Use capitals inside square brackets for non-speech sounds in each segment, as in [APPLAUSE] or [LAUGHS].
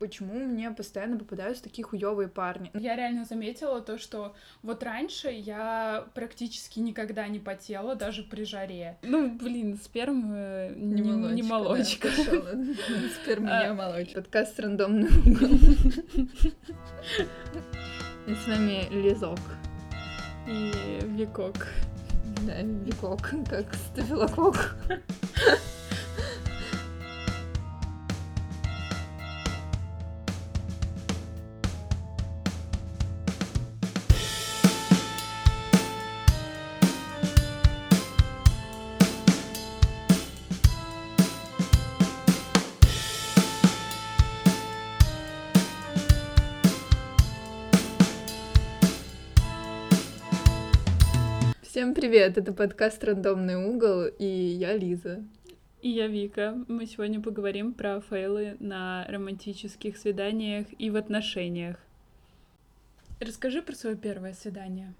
почему мне постоянно попадаются такие хуёвые парни. Я реально заметила то, что вот раньше я практически никогда не потела, даже при жаре. Ну, блин, сперма не, молочка. Не молочка. [LAUGHS] Сперма не молочка. Подкаст «Рандомный угол». [LAUGHS] И с вами Лизок. И Викок. Да, Викок, как стафилокок. [LAUGHS] Всем привет! Это подкаст «Рандомный угол» и я Лиза. И я Вика. Мы сегодня поговорим про фейлы на романтических свиданиях и в отношениях. Расскажи про свое первое свидание.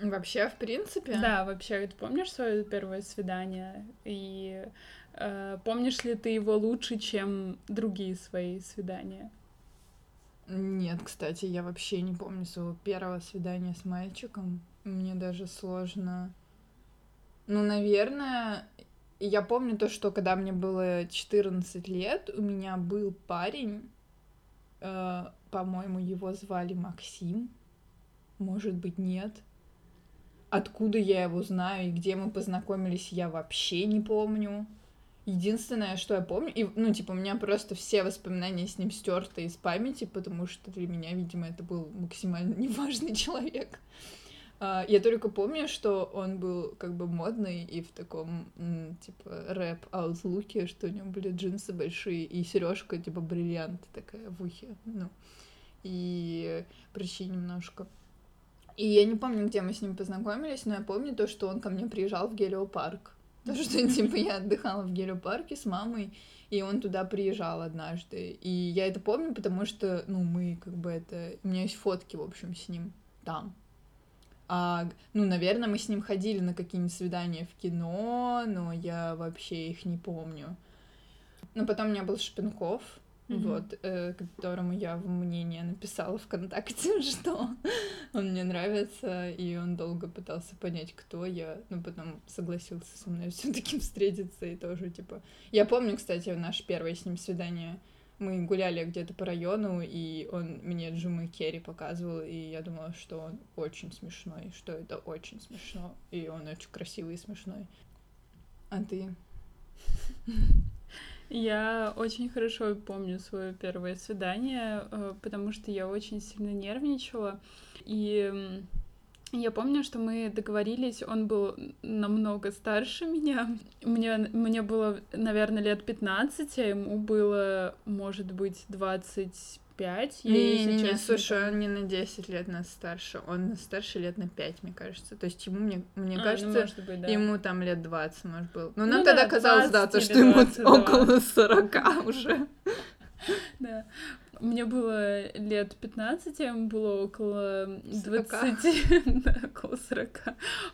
Вообще, в принципе? Да, вообще, ты помнишь свое первое свидание? И э, помнишь ли ты его лучше, чем другие свои свидания? Нет, кстати, я вообще не помню своего первого свидания с мальчиком. Мне даже сложно. Ну, наверное, я помню то, что когда мне было 14 лет, у меня был парень, э, по-моему, его звали Максим, может быть, нет. Откуда я его знаю и где мы познакомились, я вообще не помню. Единственное, что я помню, и, ну, типа, у меня просто все воспоминания с ним стерты из памяти, потому что для меня, видимо, это был максимально [LAUGHS] неважный человек. Uh, я только помню, что он был как бы модный и в таком типа рэп аутлуке, что у него были джинсы большие и сережка типа бриллиант такая в ухе, ну и прыщи немножко. И я не помню, где мы с ним познакомились, но я помню то, что он ко мне приезжал в Гелиопарк. То, что, типа, я отдыхала в Гелиопарке с мамой, и он туда приезжал однажды. И я это помню, потому что, ну, мы, как бы, это... У меня есть фотки, в общем, с ним там. А, ну, наверное, мы с ним ходили на какие-нибудь свидания в кино, но я вообще их не помню. Но потом у меня был Шпинков, mm-hmm. вот, э, которому я в мнение написала ВКонтакте, [LAUGHS] что он мне нравится, и он долго пытался понять, кто я, но потом согласился со мной все-таки встретиться и тоже, типа... Я помню, кстати, наше первое с ним свидание — мы гуляли где-то по району, и он мне Джума Керри показывал, и я думала, что он очень смешной, что это очень смешно, и он очень красивый и смешной. А ты? Я очень хорошо помню свое первое свидание, э, потому что я очень сильно нервничала, и я помню, что мы договорились, он был намного старше меня. Мне, мне было, наверное, лет 15, а ему было, может быть, 25. Не, я, не, не, слушай, он не на 10 лет нас старше, он старше лет на 5, мне кажется. То есть ему, мне, мне а, ну, кажется, ну, быть, да. ему там лет 20, может, был. Но ну, нам ну, тогда да, казалось, да, то, что ему около 40 уже. [LAUGHS] Да. Мне было лет 15, а ему было около 20, [LAUGHS] да, около 40,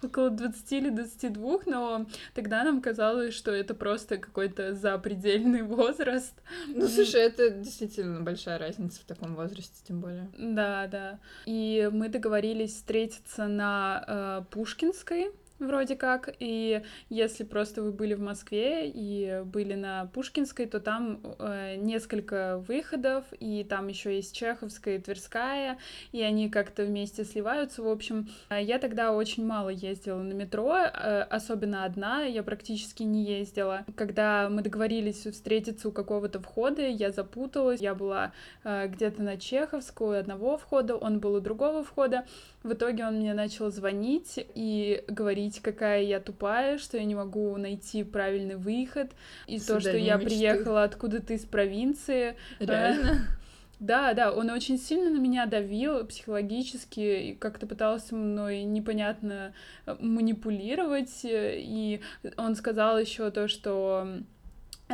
около 20 или 22, но тогда нам казалось, что это просто какой-то запредельный [LAUGHS] возраст. Ну, слушай, это действительно большая разница в таком возрасте, тем более. Да, да. И мы договорились встретиться на э, Пушкинской, вроде как, и если просто вы были в Москве и были на Пушкинской, то там э, несколько выходов, и там еще есть Чеховская и Тверская, и они как-то вместе сливаются. В общем, э, я тогда очень мало ездила на метро, э, особенно одна, я практически не ездила. Когда мы договорились встретиться у какого-то входа, я запуталась, я была э, где-то на Чеховскую одного входа, он был у другого входа. В итоге он мне начал звонить и говорить, говорить, какая я тупая, что я не могу найти правильный выход, и Сюда то, что я мечты. приехала откуда-то из провинции. Реально? Да, да, он очень сильно на меня давил психологически и как-то пытался мной непонятно э, манипулировать. И он сказал еще то, что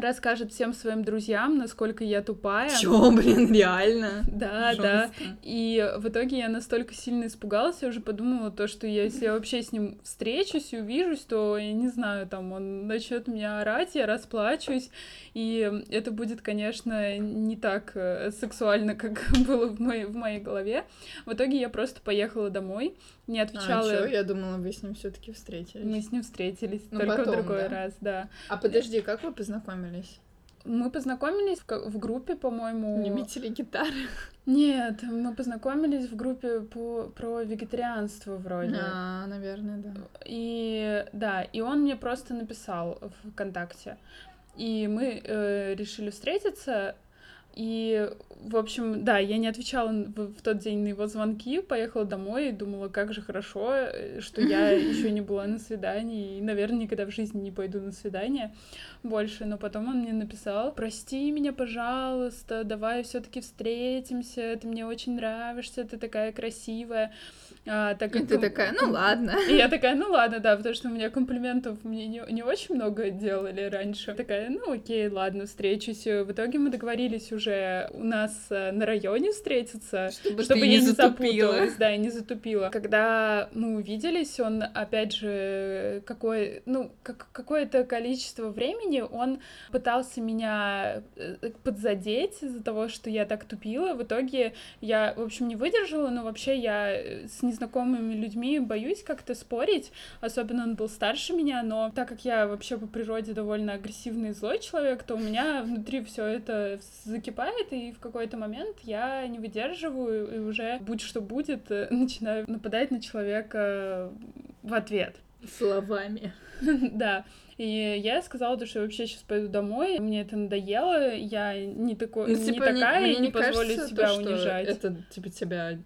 расскажет всем своим друзьям, насколько я тупая. Чё, блин, реально? Да, Жестко. да. И в итоге я настолько сильно испугалась, я уже подумала то, что я, если я вообще с ним встречусь и увижусь, то я не знаю, там он начнет меня орать, я расплачусь, и это будет, конечно, не так э, сексуально, как [LAUGHS] было в моей, в моей голове. В итоге я просто поехала домой, не отвечала. А, чё? Я думала, вы с ним все таки встретились. Мы с ним встретились, ну, только потом, в другой да? раз, да. А подожди, как вы познакомились? Мы познакомились в, в группе, по-моему... Любители гитары? Нет, мы познакомились в группе по, про вегетарианство вроде. А, наверное, да. И да, и он мне просто написал в ВКонтакте. И мы э, решили встретиться, и, в общем, да, я не отвечала в, в тот день на его звонки, поехала домой и думала, как же хорошо, э, что я [LAUGHS] еще не была на свидании, и, наверное, никогда в жизни не пойду на свидание больше. Но потом он мне написал, прости меня, пожалуйста, давай все-таки встретимся, ты мне очень нравишься, ты такая красивая. А, так как... И ты такая, ну ладно. И я такая, ну ладно, да, потому что у меня комплиментов мне не, не очень много делали раньше. Такая, ну окей, ладно, встречусь. В итоге мы договорились уже у нас э, на районе встретиться, чтобы, чтобы я не, не запуталась, да, и не затупила. [LAUGHS] Когда мы увиделись, он, опять же, какое, ну, как, какое-то количество времени он пытался меня э, подзадеть из-за того, что я так тупила. В итоге я, в общем, не выдержала, но вообще я с незнакомыми людьми боюсь как-то спорить, особенно он был старше меня, но так как я вообще по природе довольно агрессивный и злой человек, то у меня внутри все это закипает, и в какой-то момент я не выдерживаю, и уже будь что будет, [LAUGHS] начинаю нападать на человека в ответ. Словами. [LAUGHS] Да. И я сказала, что я вообще сейчас пойду домой, мне это надоело, я не, такой, ну, типа, не такая не, и не позволю себя то, унижать. Это типа тебя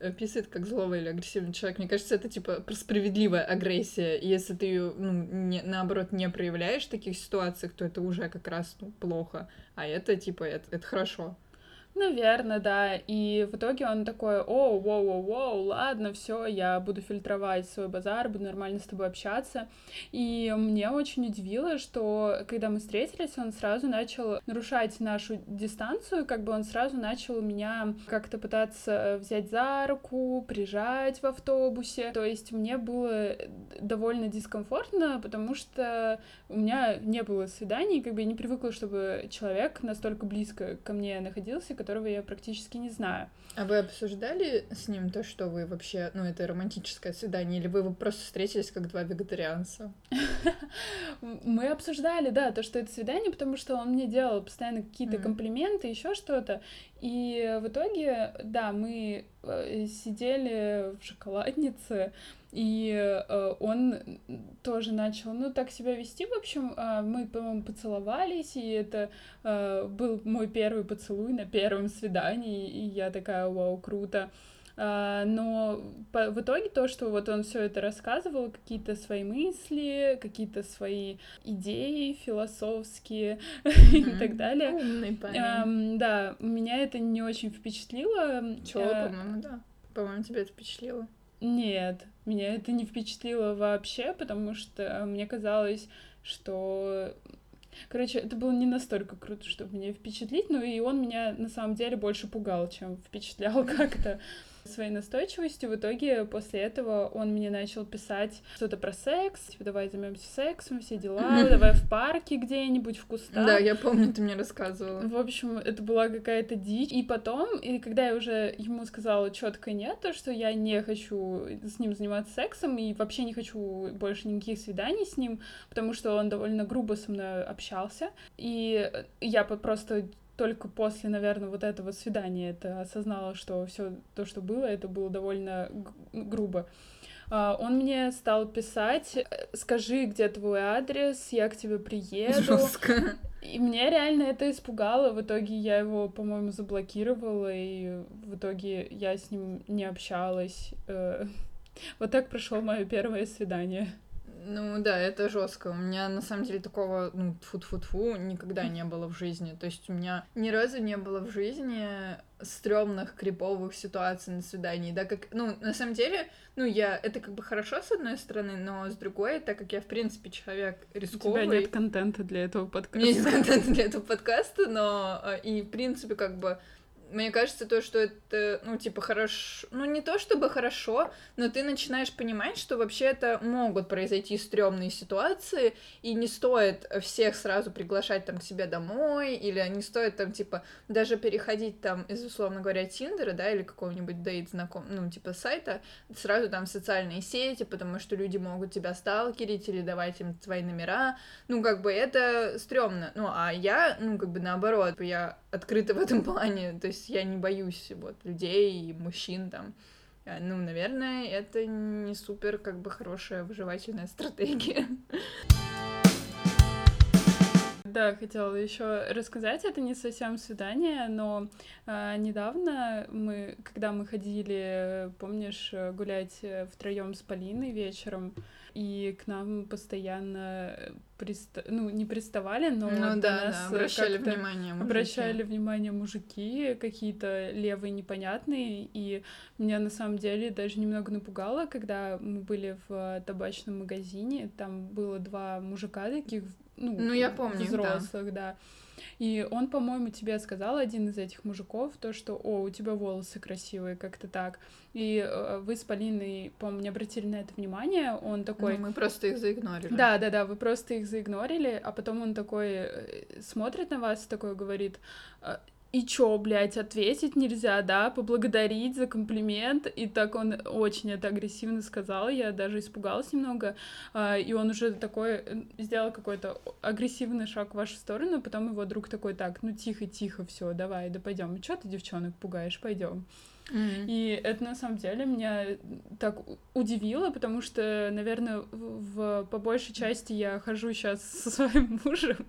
описывает как злого или агрессивного человека. Мне кажется, это типа справедливая агрессия. И если ты ее, ну, не, наоборот, не проявляешь в таких ситуациях, то это уже как раз ну, плохо. А это типа это, это хорошо. Наверное, да. И в итоге он такой, о, воу, воу, воу, ладно, все, я буду фильтровать свой базар, буду нормально с тобой общаться. И мне очень удивило, что когда мы встретились, он сразу начал нарушать нашу дистанцию, как бы он сразу начал меня как-то пытаться взять за руку, прижать в автобусе. То есть мне было довольно дискомфортно, потому что у меня не было свиданий, как бы я не привыкла, чтобы человек настолько близко ко мне находился, которого я практически не знаю. А вы обсуждали с ним то, что вы вообще, ну, это романтическое свидание, или вы просто встретились как два вегетарианца? [LAUGHS] Мы обсуждали, да, то, что это свидание, потому что он мне делал постоянно какие-то комплименты, еще что-то. И в итоге, да, мы э, сидели в шоколаднице, и э, он тоже начал, ну, так себя вести. В общем, э, мы, по-моему, поцеловались, и это э, был мой первый поцелуй на первом свидании, и я такая, вау, круто. Uh, но по, в итоге то, что вот он все это рассказывал, какие-то свои мысли, какие-то свои идеи философские mm-hmm. [LAUGHS] и так далее. Умный парень. Да, меня это не очень впечатлило. Чего, uh, по-моему, да. По-моему, тебя это впечатлило. Нет, меня это не впечатлило вообще, потому что мне казалось, что... Короче, это было не настолько круто, чтобы меня впечатлить, но и он меня на самом деле больше пугал, чем впечатлял [LAUGHS] как-то своей настойчивостью. В итоге после этого он мне начал писать что-то про секс, типа, давай займемся сексом, все дела, давай в парке где-нибудь, в кустах. Да, я помню, ты мне рассказывала. В общем, это была какая-то дичь. И потом, и когда я уже ему сказала четко нет, то, что я не хочу с ним заниматься сексом и вообще не хочу больше никаких свиданий с ним, потому что он довольно грубо со мной общался. И я просто только после, наверное, вот этого свидания это осознала, что все то, что было, это было довольно грубо. А, он мне стал писать, скажи, где твой адрес, я к тебе приеду. Жестко. И меня реально это испугало. В итоге я его, по-моему, заблокировала, и в итоге я с ним не общалась. Э, [LAUGHS] вот так прошло мое первое свидание. Ну да, это жестко. У меня на самом деле такого, ну, тфу-тфу-тфу, никогда не было в жизни. То есть у меня ни разу не было в жизни стрёмных, криповых ситуаций на свидании, да, как, ну, на самом деле, ну, я, это как бы хорошо с одной стороны, но с другой, так как я, в принципе, человек рисковый... У тебя нет контента для этого подкаста. У меня нет контента для этого подкаста, но э, и, в принципе, как бы мне кажется, то, что это, ну, типа, хорошо, ну, не то чтобы хорошо, но ты начинаешь понимать, что вообще это могут произойти стрёмные ситуации, и не стоит всех сразу приглашать там к себе домой, или не стоит там, типа, даже переходить там из, условно говоря, Тиндера, да, или какого-нибудь дейт знаком, ну, типа, сайта, сразу там в социальные сети, потому что люди могут тебя сталкерить или давать им твои номера, ну, как бы это стрёмно, ну, а я, ну, как бы наоборот, я открыта в этом плане, то есть я не боюсь вот людей и мужчин там. Э, ну, наверное, это не супер как бы хорошая выживательная стратегия. Да, хотела еще рассказать, это не совсем свидание, но э, недавно мы, когда мы ходили, помнишь, гулять втроем с Полиной вечером, и к нам постоянно приста... ну, не приставали, но ну, да, нас да, обращали внимание мужики. Обращали внимание мужики, какие-то левые непонятные, и меня на самом деле даже немного напугало, когда мы были в табачном магазине, там было два мужика таких, ну, ну я помню, взрослых, да. да и он, по-моему, тебе сказал, один из этих мужиков, то, что, о, у тебя волосы красивые, как-то так. И э, вы с Полиной, по-моему, не обратили на это внимание. Он такой... Ну, мы просто их заигнорили. Да, да, да, вы просто их заигнорили, а потом он такой э, смотрит на вас, такой говорит, «Э, и чё, блядь, ответить нельзя, да, поблагодарить за комплимент, и так он очень это агрессивно сказал, я даже испугалась немного, а, и он уже такой э, сделал какой-то агрессивный шаг в вашу сторону, потом его друг такой, так, ну тихо-тихо, все, давай, да пойдем, чё ты девчонок пугаешь, пойдем. Mm-hmm. И это на самом деле меня так удивило, потому что, наверное, в, по большей части я хожу сейчас со своим [LAUGHS] мужем,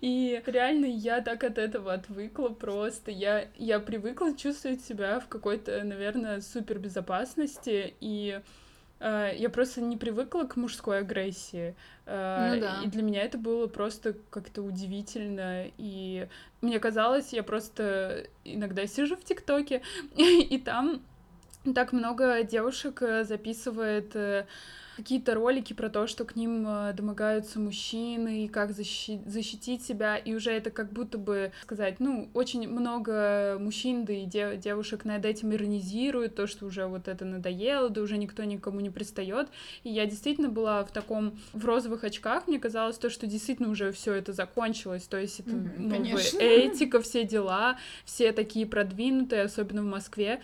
и реально я так от этого отвыкла просто. Я, я привыкла чувствовать себя в какой-то, наверное, супер безопасности, и я просто не привыкла к мужской агрессии. Uh, ну, да. И для меня это было просто как-то удивительно. И мне казалось, я просто иногда сижу в ТикТоке, [LAUGHS] и там так много девушек э, записывает э, какие-то ролики про то, что к ним э, домогаются мужчины, и как защи- защитить себя, и уже это как будто бы сказать, ну, очень много мужчин, да и дев- девушек над этим иронизируют, то, что уже вот это надоело, да уже никто никому не пристает, и я действительно была в таком, в розовых очках, мне казалось то, что действительно уже все это закончилось, то есть это mm-hmm, новая этика, все дела, все такие продвинутые, особенно в Москве,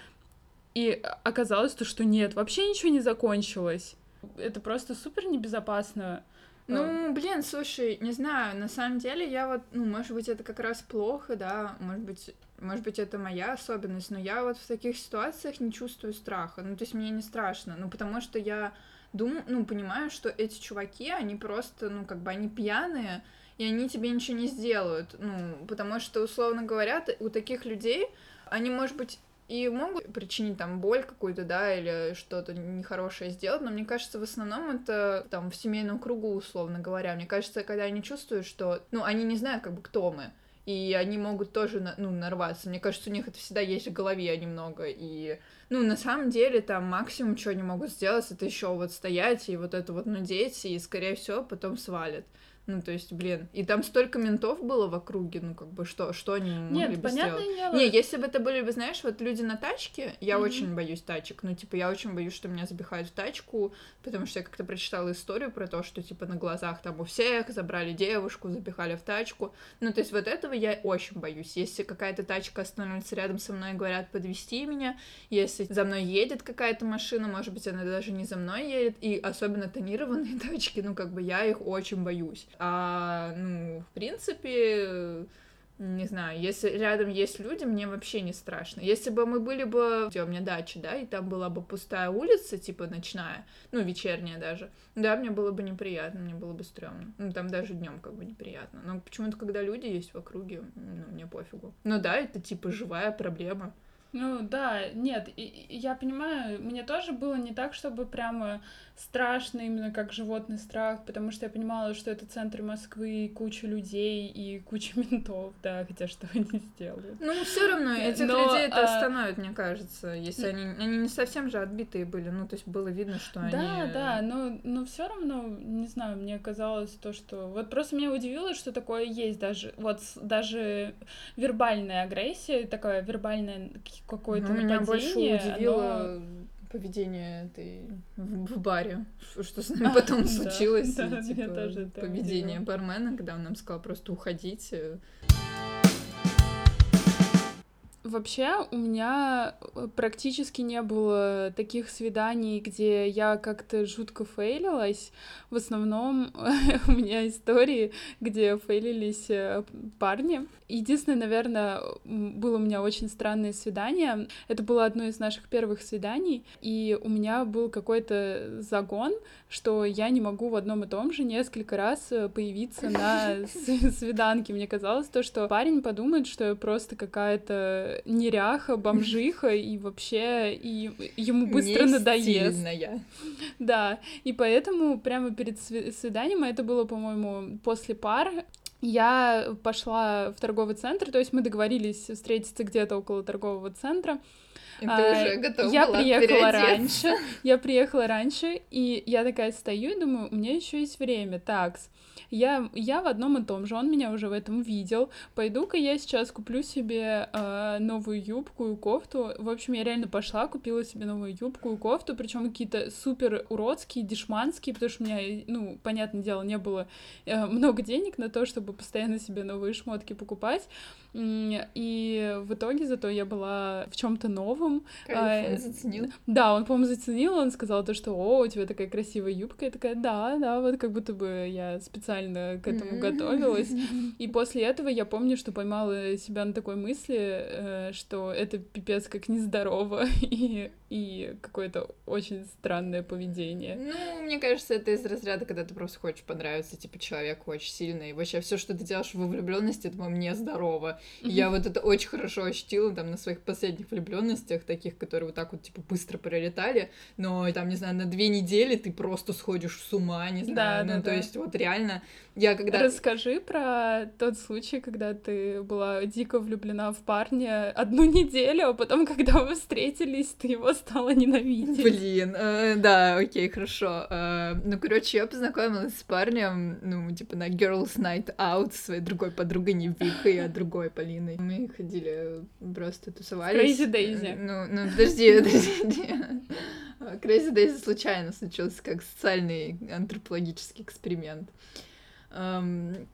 и оказалось то, что нет, вообще ничего не закончилось это просто супер небезопасно. Ну, блин, слушай, не знаю, на самом деле я вот, ну, может быть, это как раз плохо, да, может быть, может быть, это моя особенность, но я вот в таких ситуациях не чувствую страха, ну, то есть мне не страшно, ну, потому что я думаю, ну, понимаю, что эти чуваки, они просто, ну, как бы, они пьяные, и они тебе ничего не сделают, ну, потому что, условно говоря, у таких людей, они, может быть, и могут причинить там боль какую-то, да, или что-то нехорошее сделать, но мне кажется, в основном это там в семейном кругу, условно говоря. Мне кажется, когда они чувствуют, что, ну, они не знают, как бы, кто мы, и они могут тоже, ну, нарваться. Мне кажется, у них это всегда есть в голове немного, и, ну, на самом деле, там максимум, что они могут сделать, это еще вот стоять и вот это вот нудеть, и, скорее всего, потом свалят. Ну, то есть, блин, и там столько ментов было в округе, ну, как бы, что, что они могли Нет, бы сделать? Дело. Не, если бы это были бы, знаешь, вот люди на тачке, я mm-hmm. очень боюсь тачек, ну, типа, я очень боюсь, что меня запихают в тачку, потому что я как-то прочитала историю про то, что, типа, на глазах там у всех забрали девушку, запихали в тачку, ну, то есть, вот этого я очень боюсь. Если какая-то тачка останавливается рядом со мной и говорят, подвести меня, если за мной едет какая-то машина, может быть, она даже не за мной едет, и особенно тонированные [LAUGHS] тачки, ну, как бы, я их очень боюсь. А, ну, в принципе, не знаю, если рядом есть люди, мне вообще не страшно. Если бы мы были бы, где у меня дача, да, и там была бы пустая улица, типа ночная, ну, вечерняя даже, да, мне было бы неприятно, мне было бы стрёмно. Ну, там даже днем как бы неприятно. Но почему-то, когда люди есть в округе, ну, мне пофигу. Ну да, это типа живая проблема. Ну да, нет, и, я понимаю, мне тоже было не так, чтобы прямо страшно, именно как животный страх, потому что я понимала, что это центр Москвы, куча людей и куча [LAUGHS] ментов, да, хотя что они сделают. Ну, все равно этих Но, людей это а... остановит, мне кажется, если они, они не совсем же отбитые были, ну, то есть было видно, что да, они... Да, да, но, но все равно, не знаю, мне казалось то, что... Вот просто меня удивило, что такое есть даже, вот даже вербальная агрессия, такое вербальное какое-то ну, нападение. Меня больше удивило но... поведение этой в, баре, что с нами потом случилось, да, типа, поведение бармена, когда он нам сказал просто уходить. Вообще, у меня э, практически не было таких свиданий, где я как-то жутко фейлилась. В основном [LAUGHS] у меня истории, где фейлились э, парни. Единственное, наверное, было у меня очень странное свидание. Это было одно из наших первых свиданий, и у меня был какой-то загон, что я не могу в одном и том же несколько раз э, появиться на [LAUGHS] свиданке. Мне казалось то, что парень подумает, что я просто какая-то неряха, бомжиха, и вообще и ему быстро надоест. Да, и поэтому прямо перед свиданием, а это было, по-моему, после пар, я пошла в торговый центр, то есть мы договорились встретиться где-то около торгового центра. И ты а, уже готова я была приехала раньше, я приехала раньше, и я такая стою и думаю, у меня еще есть время, такс. Я, я в одном и том же, он меня уже в этом видел. Пойду-ка я сейчас куплю себе э, новую юбку и кофту. В общем, я реально пошла, купила себе новую юбку и кофту, причем какие-то супер уродские, дешманские, потому что у меня, ну, понятное дело, не было э, много денег на то, чтобы постоянно себе новые шмотки покупать. И в итоге зато я была в чем-то новом. Кайф, он заценил. Да, он, по-моему, заценил, он сказал то, что о, у тебя такая красивая юбка. Я такая, да, да, вот как будто бы я специально к этому готовилась. [LAUGHS] И после этого я помню, что поймала себя на такой мысли, э, что это пипец как нездорово [LAUGHS] и, и какое-то очень странное поведение. Ну, мне кажется, это из разряда, когда ты просто хочешь понравиться, типа, человеку очень сильно, и вообще все, что ты делаешь во влюбленности, это, по-моему, нездорово. Я вот это очень хорошо ощутила там на своих последних влюбленностях, таких, которые вот так вот типа быстро пролетали, но там, не знаю, на две недели ты просто сходишь с ума, не знаю, да, ну да, то да. есть вот реально я когда... Расскажи про тот случай, когда ты была дико влюблена в парня одну [LAUGHS] неделю, а потом, когда вы встретились, ты его стала ненавидеть. Блин, э, да, окей, хорошо. Э, ну, короче, я познакомилась с парнем, ну, типа на Girls Night Out с своей другой подругой не Викой, а другой Полиной. Мы ходили, просто тусовались. Crazy Daisy. Ну, ну подожди, [LAUGHS] подожди. Crazy Daisy случайно случился как социальный антропологический эксперимент. Um,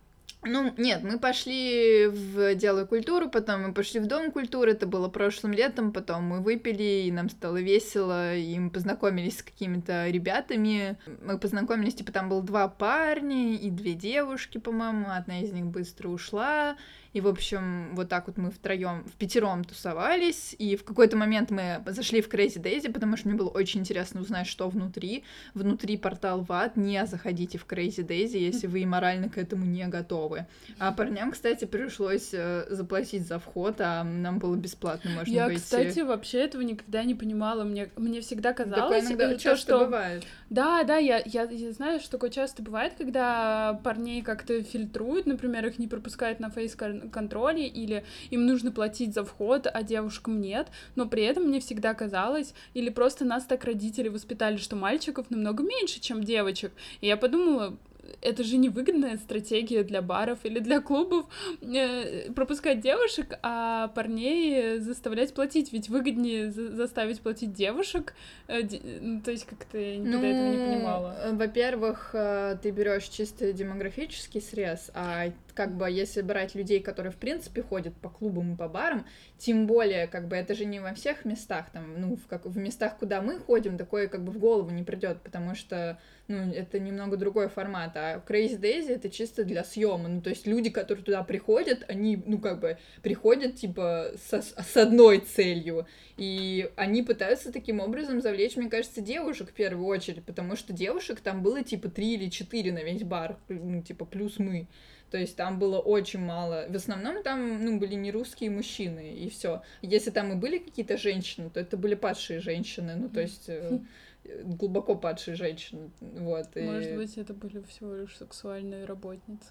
Ну, нет, мы пошли в Дело культуру, потом мы пошли в Дом культуры, это было прошлым летом, потом мы выпили, и нам стало весело, и мы познакомились с какими-то ребятами. Мы познакомились, типа, там было два парня и две девушки, по-моему, одна из них быстро ушла, и, в общем, вот так вот мы втроем, в пятером тусовались, и в какой-то момент мы зашли в Crazy Daisy, потому что мне было очень интересно узнать, что внутри. Внутри портал в ад, не заходите в Crazy Daisy, если вы морально к этому не готовы. А парням, кстати, пришлось э, заплатить за вход, а нам было бесплатно, можно Я, войти. кстати, вообще этого никогда не понимала. Мне, мне всегда казалось... Такое иногда часто что... бывает. Да, да, я, я, я знаю, что такое часто бывает, когда парней как-то фильтруют, например, их не пропускают на фейс контроле, или им нужно платить за вход, а девушкам нет, но при этом мне всегда казалось, или просто нас так родители воспитали, что мальчиков намного меньше, чем девочек. И я подумала, это же невыгодная стратегия для баров или для клубов э, пропускать девушек, а парней заставлять платить. Ведь выгоднее за заставить платить девушек. Э, ну, то есть как-то я никогда ну, этого не ну, понимала. Во-первых, э, ты берешь чисто демографический срез, а как бы если брать людей, которые в принципе ходят по клубам и по барам, тем более, как бы это же не во всех местах, там, ну, в, как, в местах, куда мы ходим, такое как бы в голову не придет, потому что ну, это немного другой формат, а Crazy Daisy это чисто для съема, ну, то есть люди, которые туда приходят, они, ну, как бы, приходят, типа, со, с одной целью, и они пытаются таким образом завлечь, мне кажется, девушек в первую очередь, потому что девушек там было, типа, три или четыре на весь бар, ну, типа, плюс мы, То есть там было очень мало. В основном там, ну, были не русские мужчины, и все. Если там и были какие-то женщины, то это были падшие женщины, ну, то есть э, глубоко падшие женщины, вот. Может быть, это были всего лишь сексуальные работницы?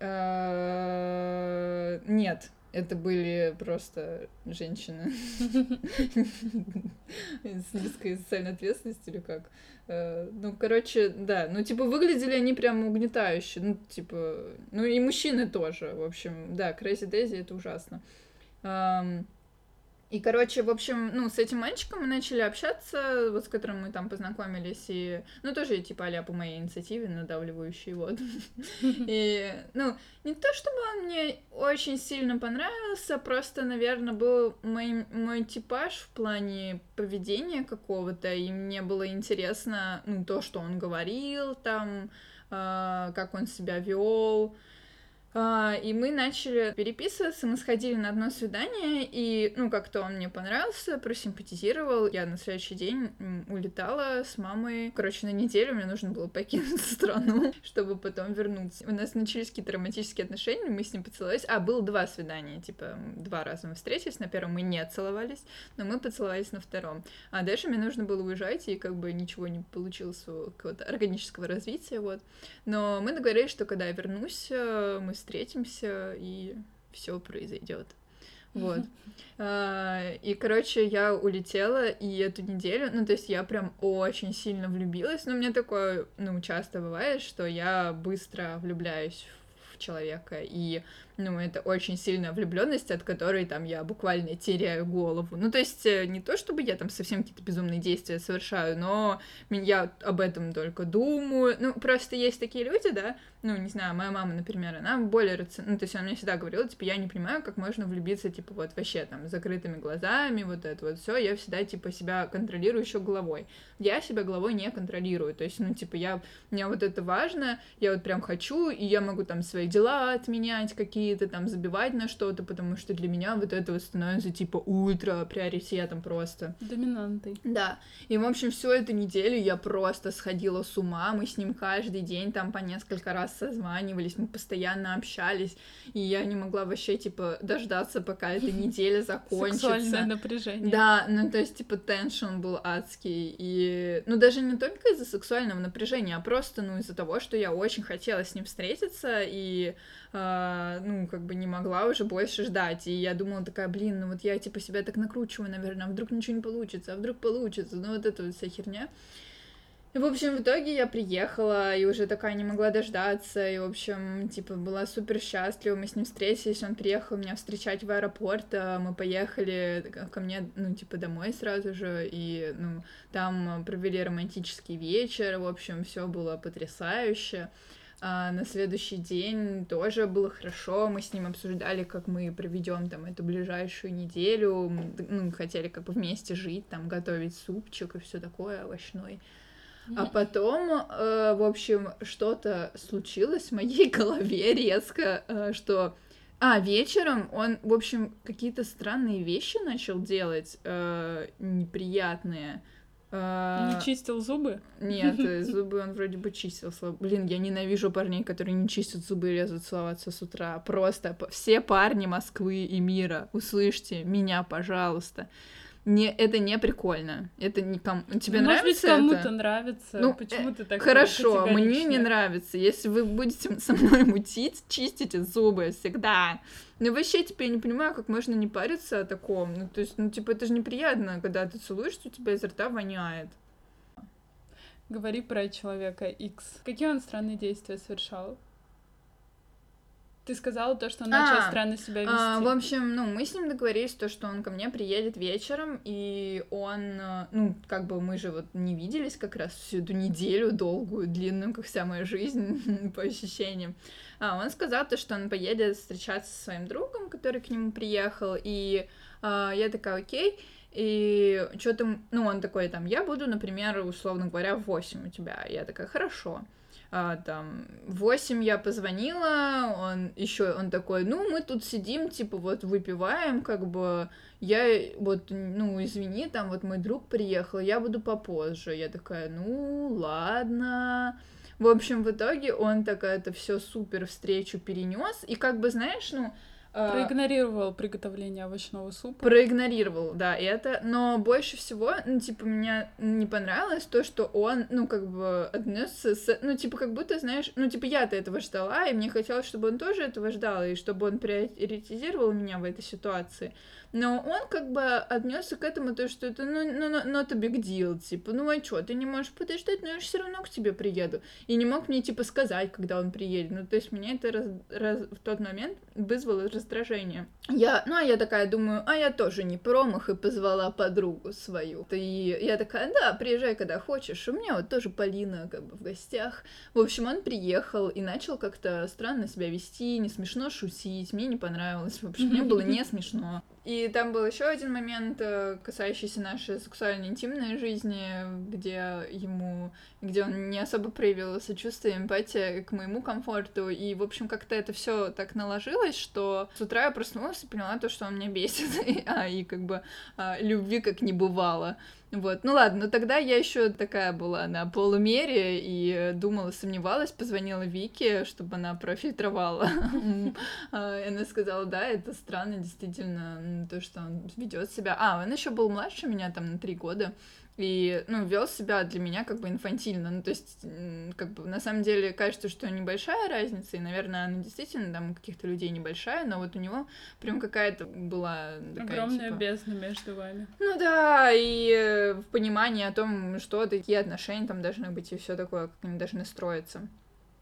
Э, нет, это были просто женщины с низкой социальной ответственностью или как. Э, ну, короче, да. Ну, типа, выглядели они прям угнетающе. Ну, типа, ну и мужчины тоже. В общем, да, Crazy Daisy это ужасно. И, короче, в общем, ну, с этим мальчиком мы начали общаться, вот с которым мы там познакомились, и, ну, тоже, типа, а по моей инициативе, надавливающей, вот. [LAUGHS] И, ну, не то, чтобы он мне очень сильно понравился, просто, наверное, был мой, мой типаж в плане поведения какого-то, и мне было интересно, ну, то, что он говорил там, э, как он себя вел, и мы начали переписываться, мы сходили на одно свидание, и, ну, как-то он мне понравился, просимпатизировал. Я на следующий день улетала с мамой. Короче, на неделю мне нужно было покинуть [LAUGHS] страну, чтобы потом вернуться. У нас начались какие-то романтические отношения, мы с ним поцеловались. А, было два свидания, типа, два раза мы встретились. На первом мы не целовались, но мы поцеловались на втором. А дальше мне нужно было уезжать, и как бы ничего не получилось какого-то органического развития, вот. Но мы договорились, что когда я вернусь, э, мы встретимся, и все произойдет. Вот. А, и, короче, я улетела, и эту неделю, ну, то есть я прям очень сильно влюбилась. Ну, мне такое, ну, часто бывает, что я быстро влюбляюсь в человека, и ну, это очень сильная влюбленность, от которой там я буквально теряю голову. Ну, то есть э, не то, чтобы я там совсем какие-то безумные действия совершаю, но я об этом только думаю. Ну, просто есть такие люди, да, ну, не знаю, моя мама, например, она более рациональна, ну, то есть она мне всегда говорила, типа, я не понимаю, как можно влюбиться, типа, вот вообще там, закрытыми глазами, вот это вот все, я всегда, типа, себя контролирую еще головой. Я себя головой не контролирую, то есть, ну, типа, я, мне вот это важно, я вот прям хочу, и я могу там свои дела отменять какие-то, там, забивать на что-то, потому что для меня вот это вот становится, типа, ультра приоритетом просто. Доминантой. Да, и, в общем, всю эту неделю я просто сходила с ума, мы с ним каждый день там по несколько раз созванивались, мы постоянно общались, и я не могла вообще, типа, дождаться, пока эта [LAUGHS] неделя закончится. Сексуальное напряжение. Да, ну, то есть, типа, теншн был адский, и, ну, даже не только из-за сексуального напряжения, а просто, ну, из-за того, что я очень хотела с ним встретиться, и, э, ну, как бы не могла уже больше ждать, и я думала такая, блин, ну, вот я, типа, себя так накручиваю, наверное, а вдруг ничего не получится, а вдруг получится, ну, вот эта вот вся херня. И, в общем, в итоге я приехала и уже такая не могла дождаться. И, в общем, типа, была супер счастлива. Мы с ним встретились, он приехал меня встречать в аэропорт. А мы поехали ко мне, ну, типа, домой сразу же. И, ну, там провели романтический вечер. В общем, все было потрясающе. А на следующий день тоже было хорошо. Мы с ним обсуждали, как мы проведем там эту ближайшую неделю. Ну, хотели как бы вместе жить, там готовить супчик и все такое овощной. А потом, э, в общем, что-то случилось в моей [LAUGHS] голове резко, э, что... А, вечером он, в общем, какие-то странные вещи начал делать, э, неприятные. Э, не чистил зубы? Нет, э, [LAUGHS] зубы он вроде бы чистил. Блин, я ненавижу парней, которые не чистят зубы и лезут целоваться с утра. Просто все парни Москвы и мира, услышьте меня, пожалуйста не, это не прикольно. Это не кому... Тебе ну, нравится Может быть, кому-то нравится. Ну, Почему э, ты так Хорошо, мне не нравится. Если вы будете [LAUGHS] со мной мутить, чистите зубы всегда. Но вообще теперь я не понимаю, как можно не париться о таком. Ну, то есть, ну, типа, это же неприятно, когда ты целуешь, у тебя изо рта воняет. Говори про человека X. Какие он странные действия совершал? Ты сказала то, что он начал а, странно себя вести. А, в общем, ну, мы с ним договорились, то, что он ко мне приедет вечером, и он, э, ну, как бы мы же вот не виделись как раз всю эту неделю долгую, длинную, как вся моя жизнь, [LAUGHS] по ощущениям. А, он сказал то, что он поедет встречаться со своим другом, который к нему приехал, и а, я такая, окей, и что-то, ну, он такой, там, я буду, например, условно говоря, в 8 у тебя. Я такая, хорошо а, там, в 8 я позвонила, он еще, он такой, ну, мы тут сидим, типа, вот, выпиваем, как бы, я, вот, ну, извини, там, вот мой друг приехал, я буду попозже. Я такая, ну, ладно. В общем, в итоге он так это все супер встречу перенес. И как бы, знаешь, ну, проигнорировал приготовление овощного супа. Проигнорировал, да, это. Но больше всего, ну, типа, мне не понравилось то, что он, ну, как бы отнесся с... Ну, типа, как будто, знаешь, ну, типа, я-то этого ждала, и мне хотелось, чтобы он тоже этого ждал, и чтобы он приоритизировал меня в этой ситуации. Но он как бы отнесся к этому, то, что это, ну, ну, ну, a big deal, типа, ну, а что, ты не можешь подождать, но я же все равно к тебе приеду. И не мог мне, типа, сказать, когда он приедет. Ну, то есть меня это раз, раз, в тот момент вызвало раздражение. Я, ну, а я такая думаю, а я тоже не промах, и позвала подругу свою. И я такая, да, приезжай, когда хочешь. У меня вот тоже Полина, как бы, в гостях. В общем, он приехал и начал как-то странно себя вести, не смешно шутить, мне не понравилось. В общем, мне было не смешно. И там был еще один момент, э, касающийся нашей сексуальной интимной жизни, где ему, где он не особо проявил сочувствие, эмпатия к моему комфорту. И, в общем, как-то это все так наложилось, что с утра я проснулась и поняла то, что он меня бесит, [LAUGHS] а, и как бы а, любви как не бывало. Вот, ну ладно, но тогда я еще такая была на полумере и думала, сомневалась, позвонила Вике, чтобы она профильтровала. [LAUGHS] А, и она сказала, да, это странно, действительно, то, что он ведет себя. А, он еще был младше меня там на три года и, ну, вел себя для меня как бы инфантильно. Ну, то есть, как бы, на самом деле, кажется, что небольшая разница, и, наверное, она действительно там у каких-то людей небольшая, но вот у него прям какая-то была такая, Огромная типа... бездна между вами. Ну да, и в понимании о том, что такие отношения там должны быть, и все такое, как они должны строиться.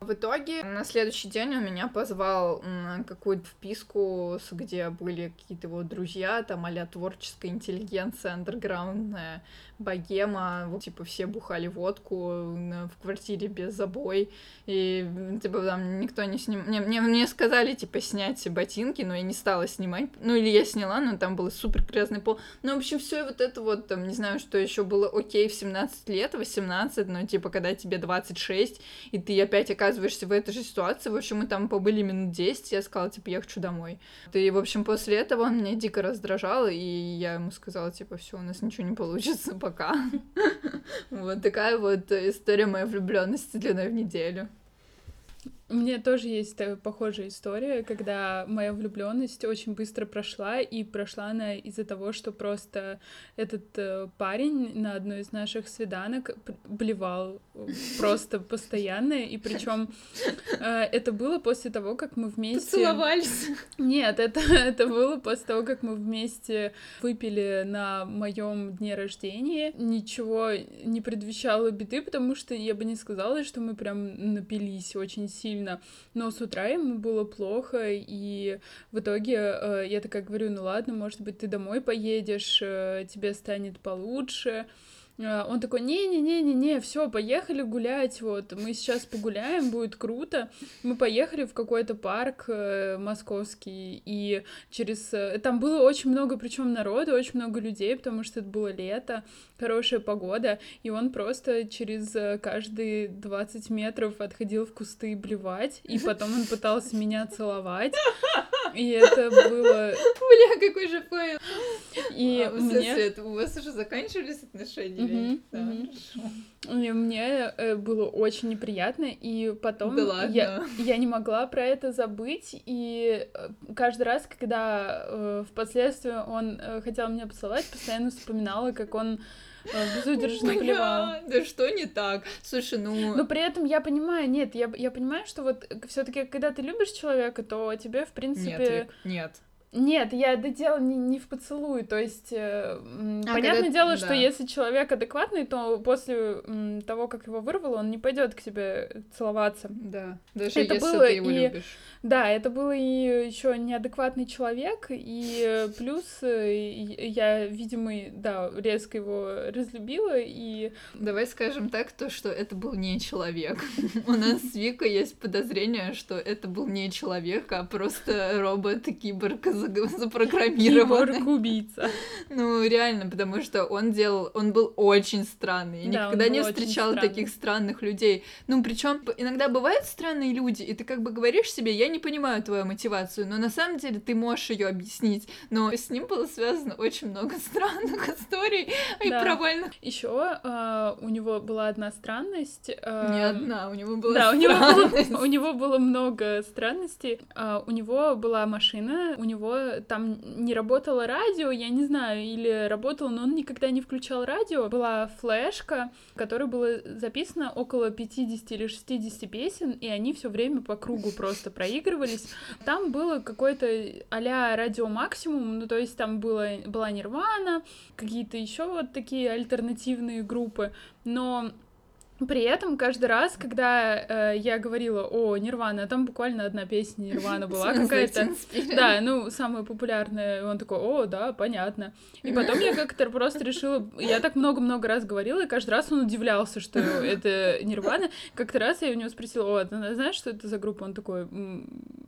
В итоге на следующий день он меня позвал на какую-то вписку, где были какие-то его друзья, там а творческая интеллигенция, андерграундная, богема, вот, типа все бухали водку в квартире без забой, и типа там никто не снимал. Мне, мне, мне сказали, типа, снять ботинки, но я не стала снимать. Ну, или я сняла, но там был супер грязный пол. Ну, в общем, все вот это вот, там, не знаю, что еще было окей в 17 лет, 18, но, типа, когда тебе 26, и ты опять оказываешься в этой же ситуации, в общем, мы там побыли минут 10, я сказала, типа, я хочу домой. И, в общем, после этого он меня дико раздражал, и я ему сказала, типа, все, у нас ничего не получится, [LAUGHS] пока. [LAUGHS] Вот такая вот история моей влюбленности длиной в неделю. У меня тоже есть похожая история, когда моя влюбленность очень быстро прошла, и прошла она из-за того, что просто этот э, парень на одной из наших свиданок блевал [LAUGHS] просто постоянно, и причем э, это было после того, как мы вместе... Поцеловались? Нет, это, это было после того, как мы вместе выпили на моем дне рождения. Ничего не предвещало беды, потому что я бы не сказала, что мы прям напились очень сильно сильно, но с утра ему было плохо, и в итоге э, я такая говорю, ну ладно, может быть, ты домой поедешь, э, тебе станет получше, он такой, не-не-не-не-не, все, поехали гулять, вот, мы сейчас погуляем, будет круто. Мы поехали в какой-то парк э, московский, и через... Э, там было очень много, причем народу, очень много людей, потому что это было лето, хорошая погода, и он просто через э, каждые 20 метров отходил в кусты блевать, и потом он пытался меня целовать, и это было... Бля, какой же фейл! И а, мне... Это, у вас уже заканчивались отношения? Да, mm-hmm. И мне э, было очень неприятно, и потом да я, я не могла про это забыть, и э, каждый раз, когда э, впоследствии он э, хотел меня поцеловать, постоянно вспоминала, как он э, безудержно плевал. [LAUGHS] Да что не так? Слушай, ну... Но при этом я понимаю, нет, я, я понимаю, что вот все таки когда ты любишь человека, то тебе, в принципе... Нет, Вик, нет. Нет, я это дело не, не в поцелуй. То есть, э, а, понятное когда... дело, да. что если человек адекватный, то после м, того, как его вырвало, он не пойдет к тебе целоваться. Да, даже это если было ты его и... любишь. Да, это был и еще неадекватный человек, и плюс э, я, видимо, да, резко его разлюбила, и... Давай скажем так, то, что это был не человек. [LAUGHS] У нас с Викой есть подозрение, что это был не человек, а просто робот-киборг [LAUGHS] запрограммированы. Киборг-убийца. Ну, реально, потому что он делал, он был очень странный. Я да, никогда не встречала таких странных людей. Ну, причем иногда бывают странные люди, и ты как бы говоришь себе, я не понимаю твою мотивацию, но на самом деле ты можешь ее объяснить. Но с ним было связано очень много [LAUGHS] странных историй да. и провальных. Еще э, а, у него была одна странность. Э, не одна, у него была да, странность. У него было, у него было много странностей. Э, у него была машина, у него там не работало радио, я не знаю, или работало, но он никогда не включал радио. Была флешка, в которой было записано около 50 или 60 песен, и они все время по кругу просто проигрывались. Там было какое-то а-ля радио максимум, ну то есть там было, была Нирвана, какие-то еще вот такие альтернативные группы, но при этом каждый раз, когда э, я говорила о Нирвана, там буквально одна песня Нирвана была какая-то. Да, ну, самая популярная. Он такой, о, да, понятно. И потом я как-то просто решила, я так много-много раз говорила, и каждый раз он удивлялся, что это Нирвана. Как-то раз я у него спросила, о, ты знаешь, что это за группа? Он такой,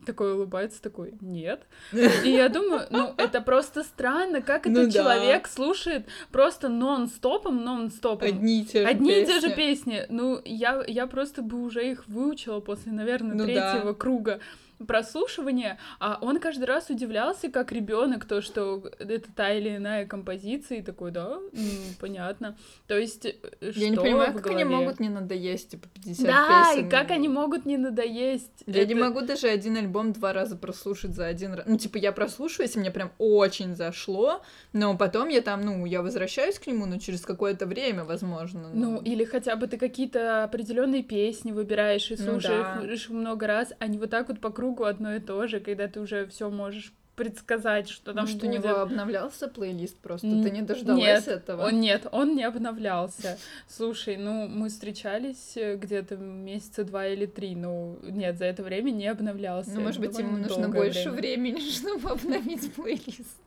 такой улыбается, такой, нет. И я думаю, ну, это просто странно, как ну, этот человек слушает просто нон-стопом, нон-стопом. Одни и те же Одни и те же песни. Ну, я, я просто бы уже их выучила после, наверное, ну, третьего да. круга прослушивания, а он каждый раз удивлялся, как ребенок, то, что это та или иная композиция, и такой, да, ну, понятно. То есть, э, Я что не понимаю, как они могут не надоесть, типа, 50 да, песен. и как они могут не надоесть. Я это... не могу даже один альбом два раза прослушать за один раз. Ну, типа, я прослушаю, если мне прям очень зашло, но потом я там, ну, я возвращаюсь к нему, но через какое-то время, возможно. Ну, ну или хотя бы ты какие-то определенные песни выбираешь и слушаешь ну, да. много раз, а не вот так вот по кругу кругу одно и то же, когда ты уже все можешь предсказать, что там Может, будет. у него обновлялся плейлист просто? Ты не дождалась нет, этого? Он, нет, он не обновлялся. Слушай, ну, мы встречались э, где-то месяца два или три, ну, нет, за это время не обновлялся. Ну, может быть, ему нужно больше время. времени, [LAUGHS] чтобы обновить плейлист.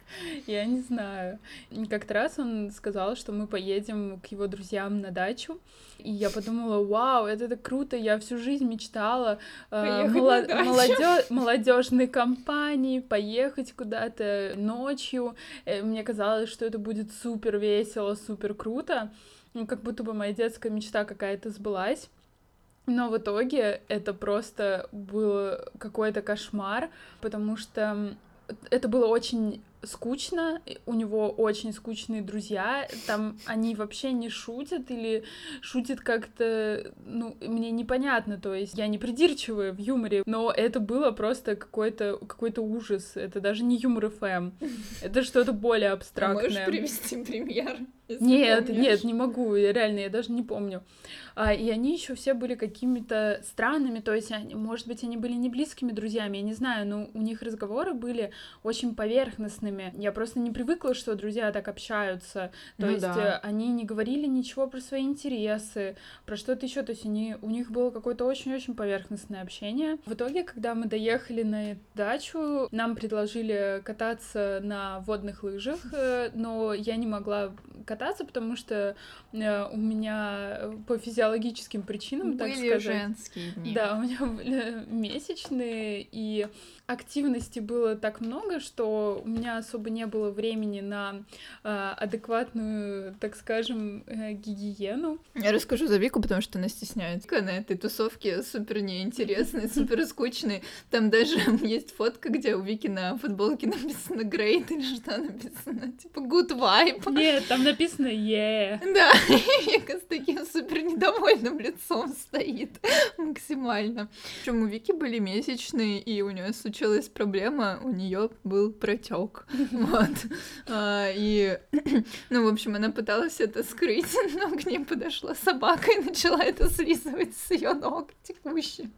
Я не знаю. Как-то раз он сказал, что мы поедем к его друзьям на дачу, и я подумала, вау, это так круто, я всю жизнь мечтала э, молодежной компании поехать куда-то ночью. Э, мне казалось, что это будет супер весело, супер круто. Ну, как будто бы моя детская мечта какая-то сбылась. Но в итоге это просто был какой-то кошмар, потому что это было очень скучно, у него очень скучные друзья, там они вообще не шутят или шутят как-то, ну, мне непонятно, то есть я не придирчивая в юморе, но это было просто какой-то какой ужас, это даже не юмор ФМ, это что-то более абстрактное. А можешь привести пример? Нет, помнишь. нет, не могу, реально, я даже не помню. А, и они еще все были какими-то странными, то есть, они, может быть, они были не близкими друзьями, я не знаю, но у них разговоры были очень поверхностными. Я просто не привыкла, что друзья так общаются. То ну, есть да. Э, они не говорили ничего про свои интересы, про что-то еще. То есть они, у них было какое-то очень-очень поверхностное общение. В итоге, когда мы доехали на дачу, нам предложили кататься на водных лыжах, э, но я не могла кататься, потому что э, у меня по физиологическим причинам, Были так сказать... женские дни. Да, у меня были месячные, и активности было так много, что у меня особо не было времени на э, адекватную, так скажем, э, гигиену. Я расскажу за Вику, потому что она стесняется. На этой тусовке супер неинтересной, [LAUGHS] супер скучной. Там даже [LAUGHS] есть фотка, где у Вики на футболке написано great или что написано? Типа good vibe. Нет, там написано yeah. Да, Вика с таким супер недовольным лицом стоит максимально. Причем у Вики были месячные, и у нее случилась проблема, у нее был протек. [LAUGHS] Вот. А, и, [CLEARS THROAT] ну, в общем, она пыталась это скрыть, [LAUGHS] но к ней подошла собака и начала это слизывать с ее ног текущие.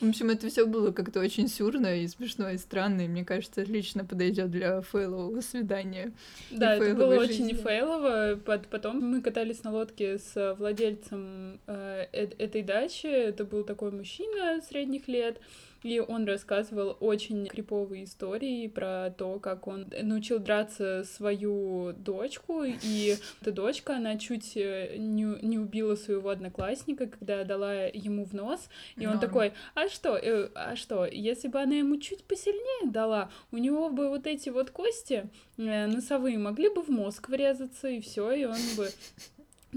В общем, это все было как-то очень сюрно и смешно и странно, и мне кажется, отлично подойдет для фейлового свидания. Да, это было жизни. очень фейлово. Потом мы катались на лодке с владельцем э, этой дачи. Это был такой мужчина средних лет и он рассказывал очень криповые истории про то, как он научил драться свою дочку, и эта дочка, она чуть э, не, не убила своего одноклассника, когда дала ему в нос, и он такой, а что, э, а что, если бы она ему чуть посильнее дала, у него бы вот эти вот кости э, носовые могли бы в мозг врезаться, и все, и он бы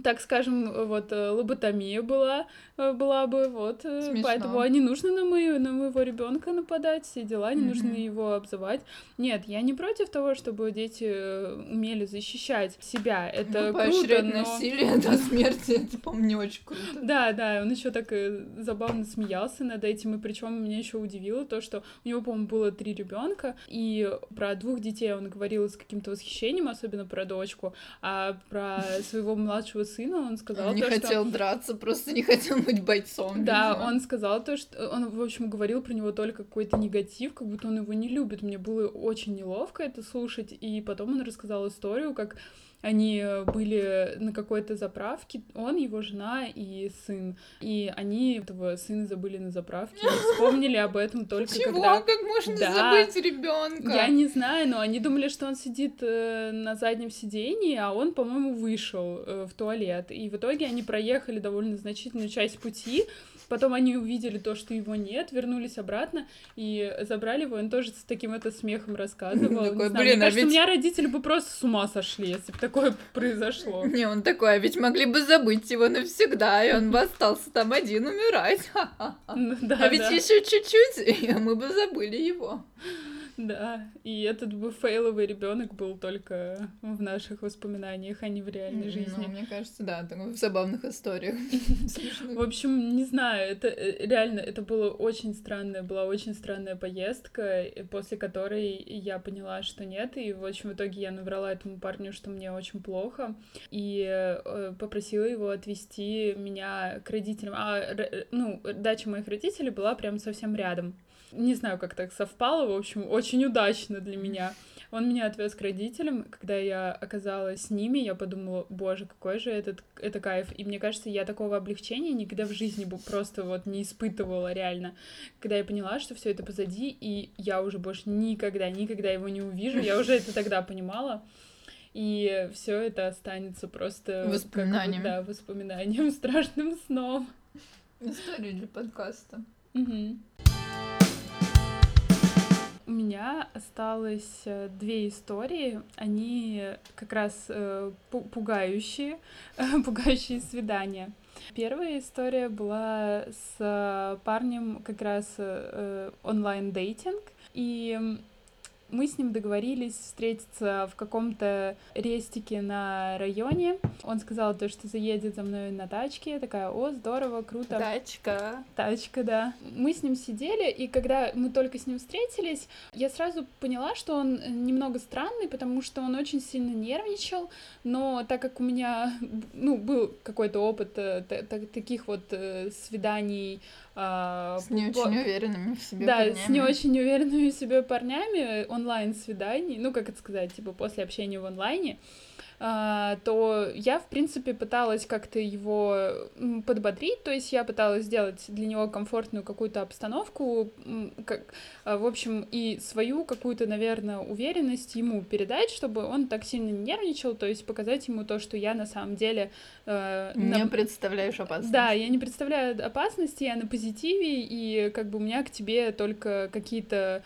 так скажем, вот э, лоботомия была, э, была бы, вот, э, Смешно. поэтому не нужно на, мою, на моего ребенка нападать, все дела, не mm-hmm. нужно его обзывать. Нет, я не против того, чтобы дети умели защищать себя, это ну, круто, но... насилие [LAUGHS] до смерти, это, по-моему, не очень круто. Да, да, он еще так забавно смеялся над этим, и причем меня еще удивило то, что у него, по-моему, было три ребенка, и про двух детей он говорил с каким-то восхищением, особенно про дочку, а про своего младшего сына, он сказал он не то, хотел что... драться, просто не хотел быть бойцом. Да, видимо. он сказал то, что он, в общем, говорил про него только какой-то негатив, как будто он его не любит. Мне было очень неловко это слушать, и потом он рассказал историю, как они были на какой-то заправке, он, его жена и сын. И они этого сына забыли на заправке [LAUGHS] и вспомнили об этом только Чего? когда... Как можно да, забыть ребенка? Я не знаю, но они думали, что он сидит э, на заднем сидении, а он, по-моему, вышел э, в туалет. И в итоге они проехали довольно значительную часть пути, Потом они увидели то, что его нет, вернулись обратно и забрали его. Он тоже с таким это смехом рассказывал. Такой, знаю, блин, мне а кажется, ведь... у меня родители бы просто с ума сошли, если бы такое произошло. Не, он такой, а ведь могли бы забыть его навсегда, и он бы остался там один умирать. [LAUGHS] Ну а ведь еще чуть-чуть, и мы бы забыли его. [LAUGHS] Да, и этот бы фейловый ребенок был только в наших воспоминаниях, а не в реальной жизни. Ну, мне кажется, да, в забавных историях. [LAUGHS] В общем, не знаю, это э, реально, это было очень странная, была очень странная поездка, после которой я поняла, что нет, и, в общем, в итоге я наврала этому парню, что мне очень плохо, и э, попросила его отвезти меня к родителям. А, ну, дача моих родителей была прям совсем рядом. Не знаю, как так совпало, в общем, очень удачно для меня. Он меня отвез к родителям. Когда я оказалась с ними, я подумала, боже, какой же этот, это кайф. И мне кажется, я такого облегчения никогда в жизни бы просто вот не испытывала реально. Когда я поняла, что все это позади, и я уже больше никогда, никогда его не увижу, я уже это тогда понимала. И все это останется просто воспоминанием. Как, да, воспоминанием, [LAUGHS] страшным сном. История для подкаста. Угу. Меня осталось э, две истории. Они как раз э, пугающие, [LAUGHS] пугающие свидания. Первая история была с парнем как раз э, онлайн-дейтинг. И мы с ним договорились встретиться в каком-то рестике на районе. Он сказал то, что заедет за мной на тачке. Я такая, о, здорово, круто. Тачка. Тачка, да. Мы с ним сидели, и когда мы только с ним встретились, я сразу поняла, что он немного странный, потому что он очень сильно нервничал, но так как у меня, ну, был какой-то опыт э, таких вот э, свиданий а, с не очень уверенными в себе да, парнями. с не очень уверенными в себе парнями онлайн-свиданий, ну, как это сказать, типа, после общения в онлайне, а, то я, в принципе, пыталась как-то его подбодрить, то есть я пыталась сделать для него комфортную какую-то обстановку, как, а, в общем, и свою какую-то, наверное, уверенность ему передать, чтобы он так сильно не нервничал, то есть показать ему то, что я на самом деле... Э, не на... представляешь опасности. Да, я не представляю опасности, я на позитиве, и как бы у меня к тебе только какие-то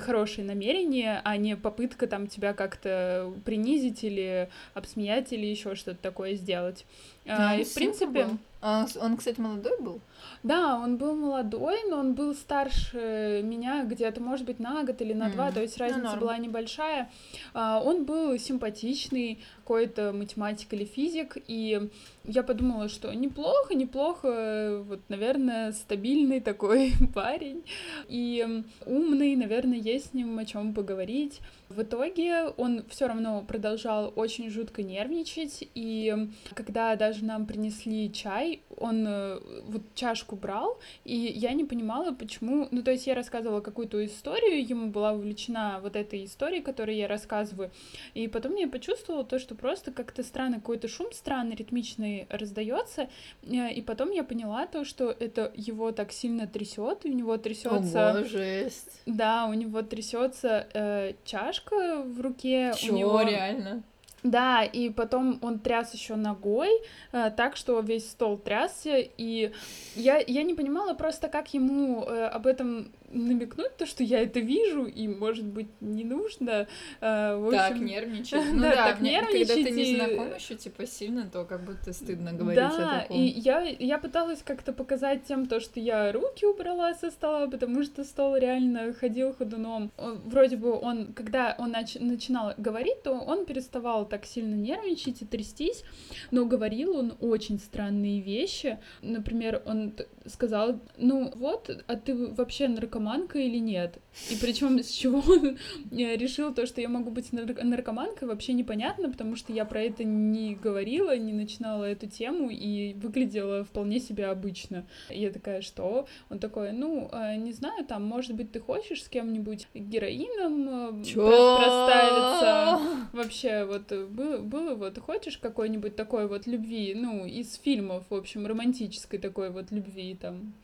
хорошие намерения, а не попытка там тебя как-то принизить или обсмеять или еще что-то такое сделать. А, и, в принципе... Был. А, он, кстати, молодой был? Да, он был молодой, но он был старше меня где-то, может быть, на год или на mm. два, то есть ну, разница ну, была небольшая. А, он был симпатичный, какой-то математик или физик, и я подумала, что неплохо, неплохо, вот, наверное, стабильный такой [LAUGHS] парень, и умный, наверное, есть с ним о чем поговорить. В итоге он все равно продолжал очень жутко нервничать, и когда даже нам принесли чай, он э, вот чашку брал, и я не понимала, почему... Ну, то есть я рассказывала какую-то историю, ему была увлечена вот этой историей, которую я рассказываю, и потом я почувствовала то, что просто как-то странно, какой-то шум странный, ритмичный раздается, э, и потом я поняла то, что это его так сильно трясет, и у него трясется... Ого, жесть. Да, у него трясется э, чашка в руке. Чё, у него... реально? Да, и потом он тряс еще ногой, э, так что весь стол трясся, и я, я не понимала просто, как ему э, об этом намекнуть, то, что я это вижу, и, может быть, не нужно. Э, в общем... Так, нервничать. [LAUGHS] Ну да, так нервничать. Когда ты не знаком еще, типа, сильно, то как будто стыдно говорить да, о таком. и я, я пыталась как-то показать тем то, что я руки убрала со стола, потому что стол реально ходил ходуном. Вроде бы он, когда он нач- начинал говорить, то он переставал так сильно нервничать и трястись, но говорил он очень странные вещи. Например, он сказал, ну вот, а ты вообще наркоманка или нет? И причем с чего он решил то, что я могу быть нар- наркоманкой, вообще непонятно, потому что я про это не говорила, не начинала эту тему и выглядела вполне себе обычно. И я такая, что? Он такой, ну, а, не знаю, там, может быть, ты хочешь с кем-нибудь героином э, проставиться? Вообще, вот было, было вот, хочешь какой-нибудь такой вот любви, ну, из фильмов, в общем, романтической такой вот любви, там.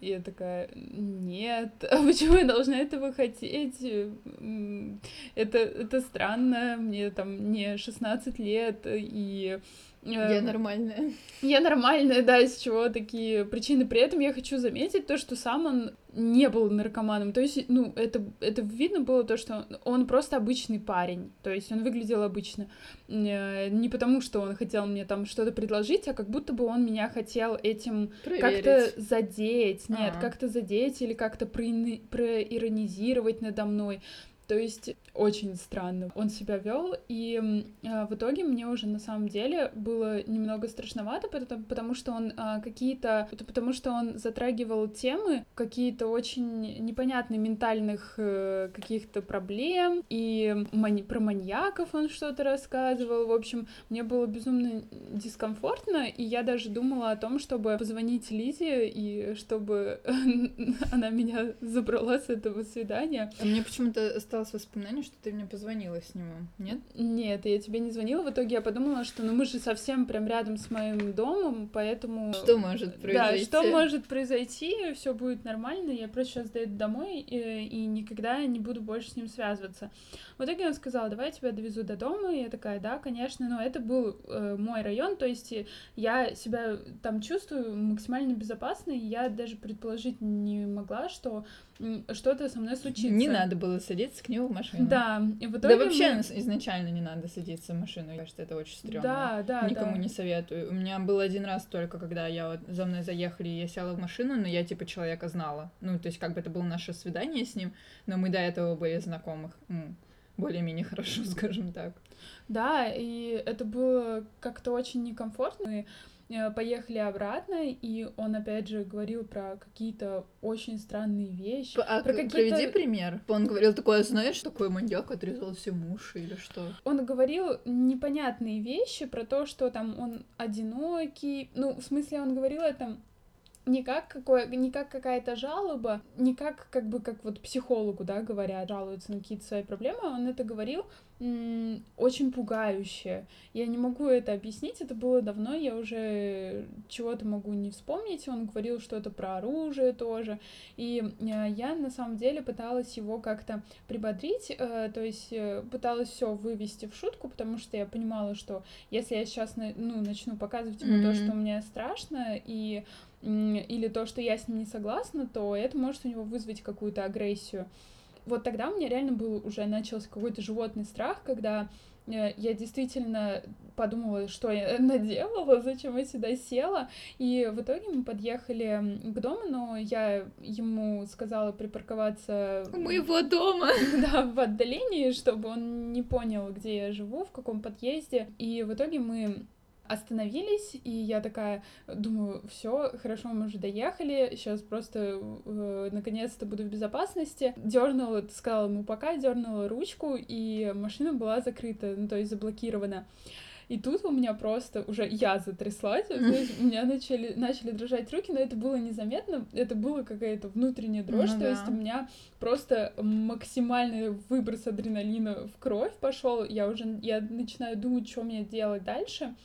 И я такая, нет, [LAUGHS] а почему я должна этого хотеть? Это, это странно, мне там не 16 лет, и я эм, нормальная. Я нормальная, да, из чего такие причины. При этом я хочу заметить то, что сам он не был наркоманом. То есть, ну, это, это видно было то, что он просто обычный парень. То есть он выглядел обычно. Э, не потому, что он хотел мне там что-то предложить, а как будто бы он меня хотел этим как-то задеть. Нет, А-а. как-то задеть или как-то проиронизировать надо мной. То есть очень странно он себя вел, и э, в итоге мне уже на самом деле было немного страшновато, потому, потому что он э, какие-то, потому что он затрагивал темы какие-то очень непонятные ментальных э, каких-то проблем, и мани- про маньяков он что-то рассказывал. В общем, мне было безумно дискомфортно, и я даже думала о том, чтобы позвонить Лизе и чтобы [LAUGHS] она меня забрала с этого свидания. Мне почему-то стало осталось воспоминание, что ты мне позвонила с него, нет? Нет, я тебе не звонила. В итоге я подумала, что ну мы же совсем прям рядом с моим домом, поэтому... Что может произойти? Да, что может произойти, все будет нормально, я просто сейчас доеду домой и, и никогда не буду больше с ним связываться. В итоге он сказал, давай я тебя довезу до дома, и я такая, да, конечно, но это был э, мой район, то есть я себя там чувствую максимально безопасно, и я даже предположить не могла, что что-то со мной случится. Не надо было садиться к нему в машину. Да, и в итоге Да вообще мы... изначально не надо садиться в машину, мне кажется, это очень стрёмно. Да, да, Никому да. не советую. У меня был один раз только, когда я вот за мной заехали, я села в машину, но я типа человека знала. Ну, то есть как бы это было наше свидание с ним, но мы до этого были знакомых. Более-менее хорошо, [LAUGHS] скажем так. Да, и это было как-то очень некомфортно. Э, поехали обратно, и он опять же говорил про какие-то очень странные вещи. А про какие-то... приведи пример. Он говорил такое, знаешь, такой маньяк отрезал все уши или что? Он говорил непонятные вещи про то, что там он одинокий. Ну, в смысле, он говорил это не как, какое, не как какая-то жалоба, не как, как бы, как вот психологу, да, говорят, жалуются на какие-то свои проблемы, он это говорил м- очень пугающе. Я не могу это объяснить, это было давно, я уже чего-то могу не вспомнить. Он говорил что-то про оружие тоже, и э, я на самом деле пыталась его как-то прибодрить, э, то есть э, пыталась все вывести в шутку, потому что я понимала, что если я сейчас ну, начну показывать ему mm-hmm. то, что мне страшно, и или то, что я с ним не согласна, то это может у него вызвать какую-то агрессию. Вот тогда у меня реально был уже начался какой-то животный страх, когда э, я действительно подумала, что я [LAUGHS] наделала, зачем я сюда села. И в итоге мы подъехали к дому, но я ему сказала припарковаться... У моего дома! [LAUGHS] Да, в отдалении, чтобы он не понял, где я живу, в каком подъезде. И в итоге мы остановились, и я такая думаю, все, хорошо, мы уже доехали, сейчас просто э, наконец-то буду в безопасности. Дернула, сказала ему пока, дернула ручку, и машина была закрыта, ну то есть заблокирована. И тут у меня просто уже я затряслась, знаешь, у меня начали, начали дрожать руки, но это было незаметно, это было какая-то внутренняя дрожь, Ну то есть да. у меня просто максимальный выброс адреналина в кровь пошел, я уже, я начинаю думать, что мне делать дальше.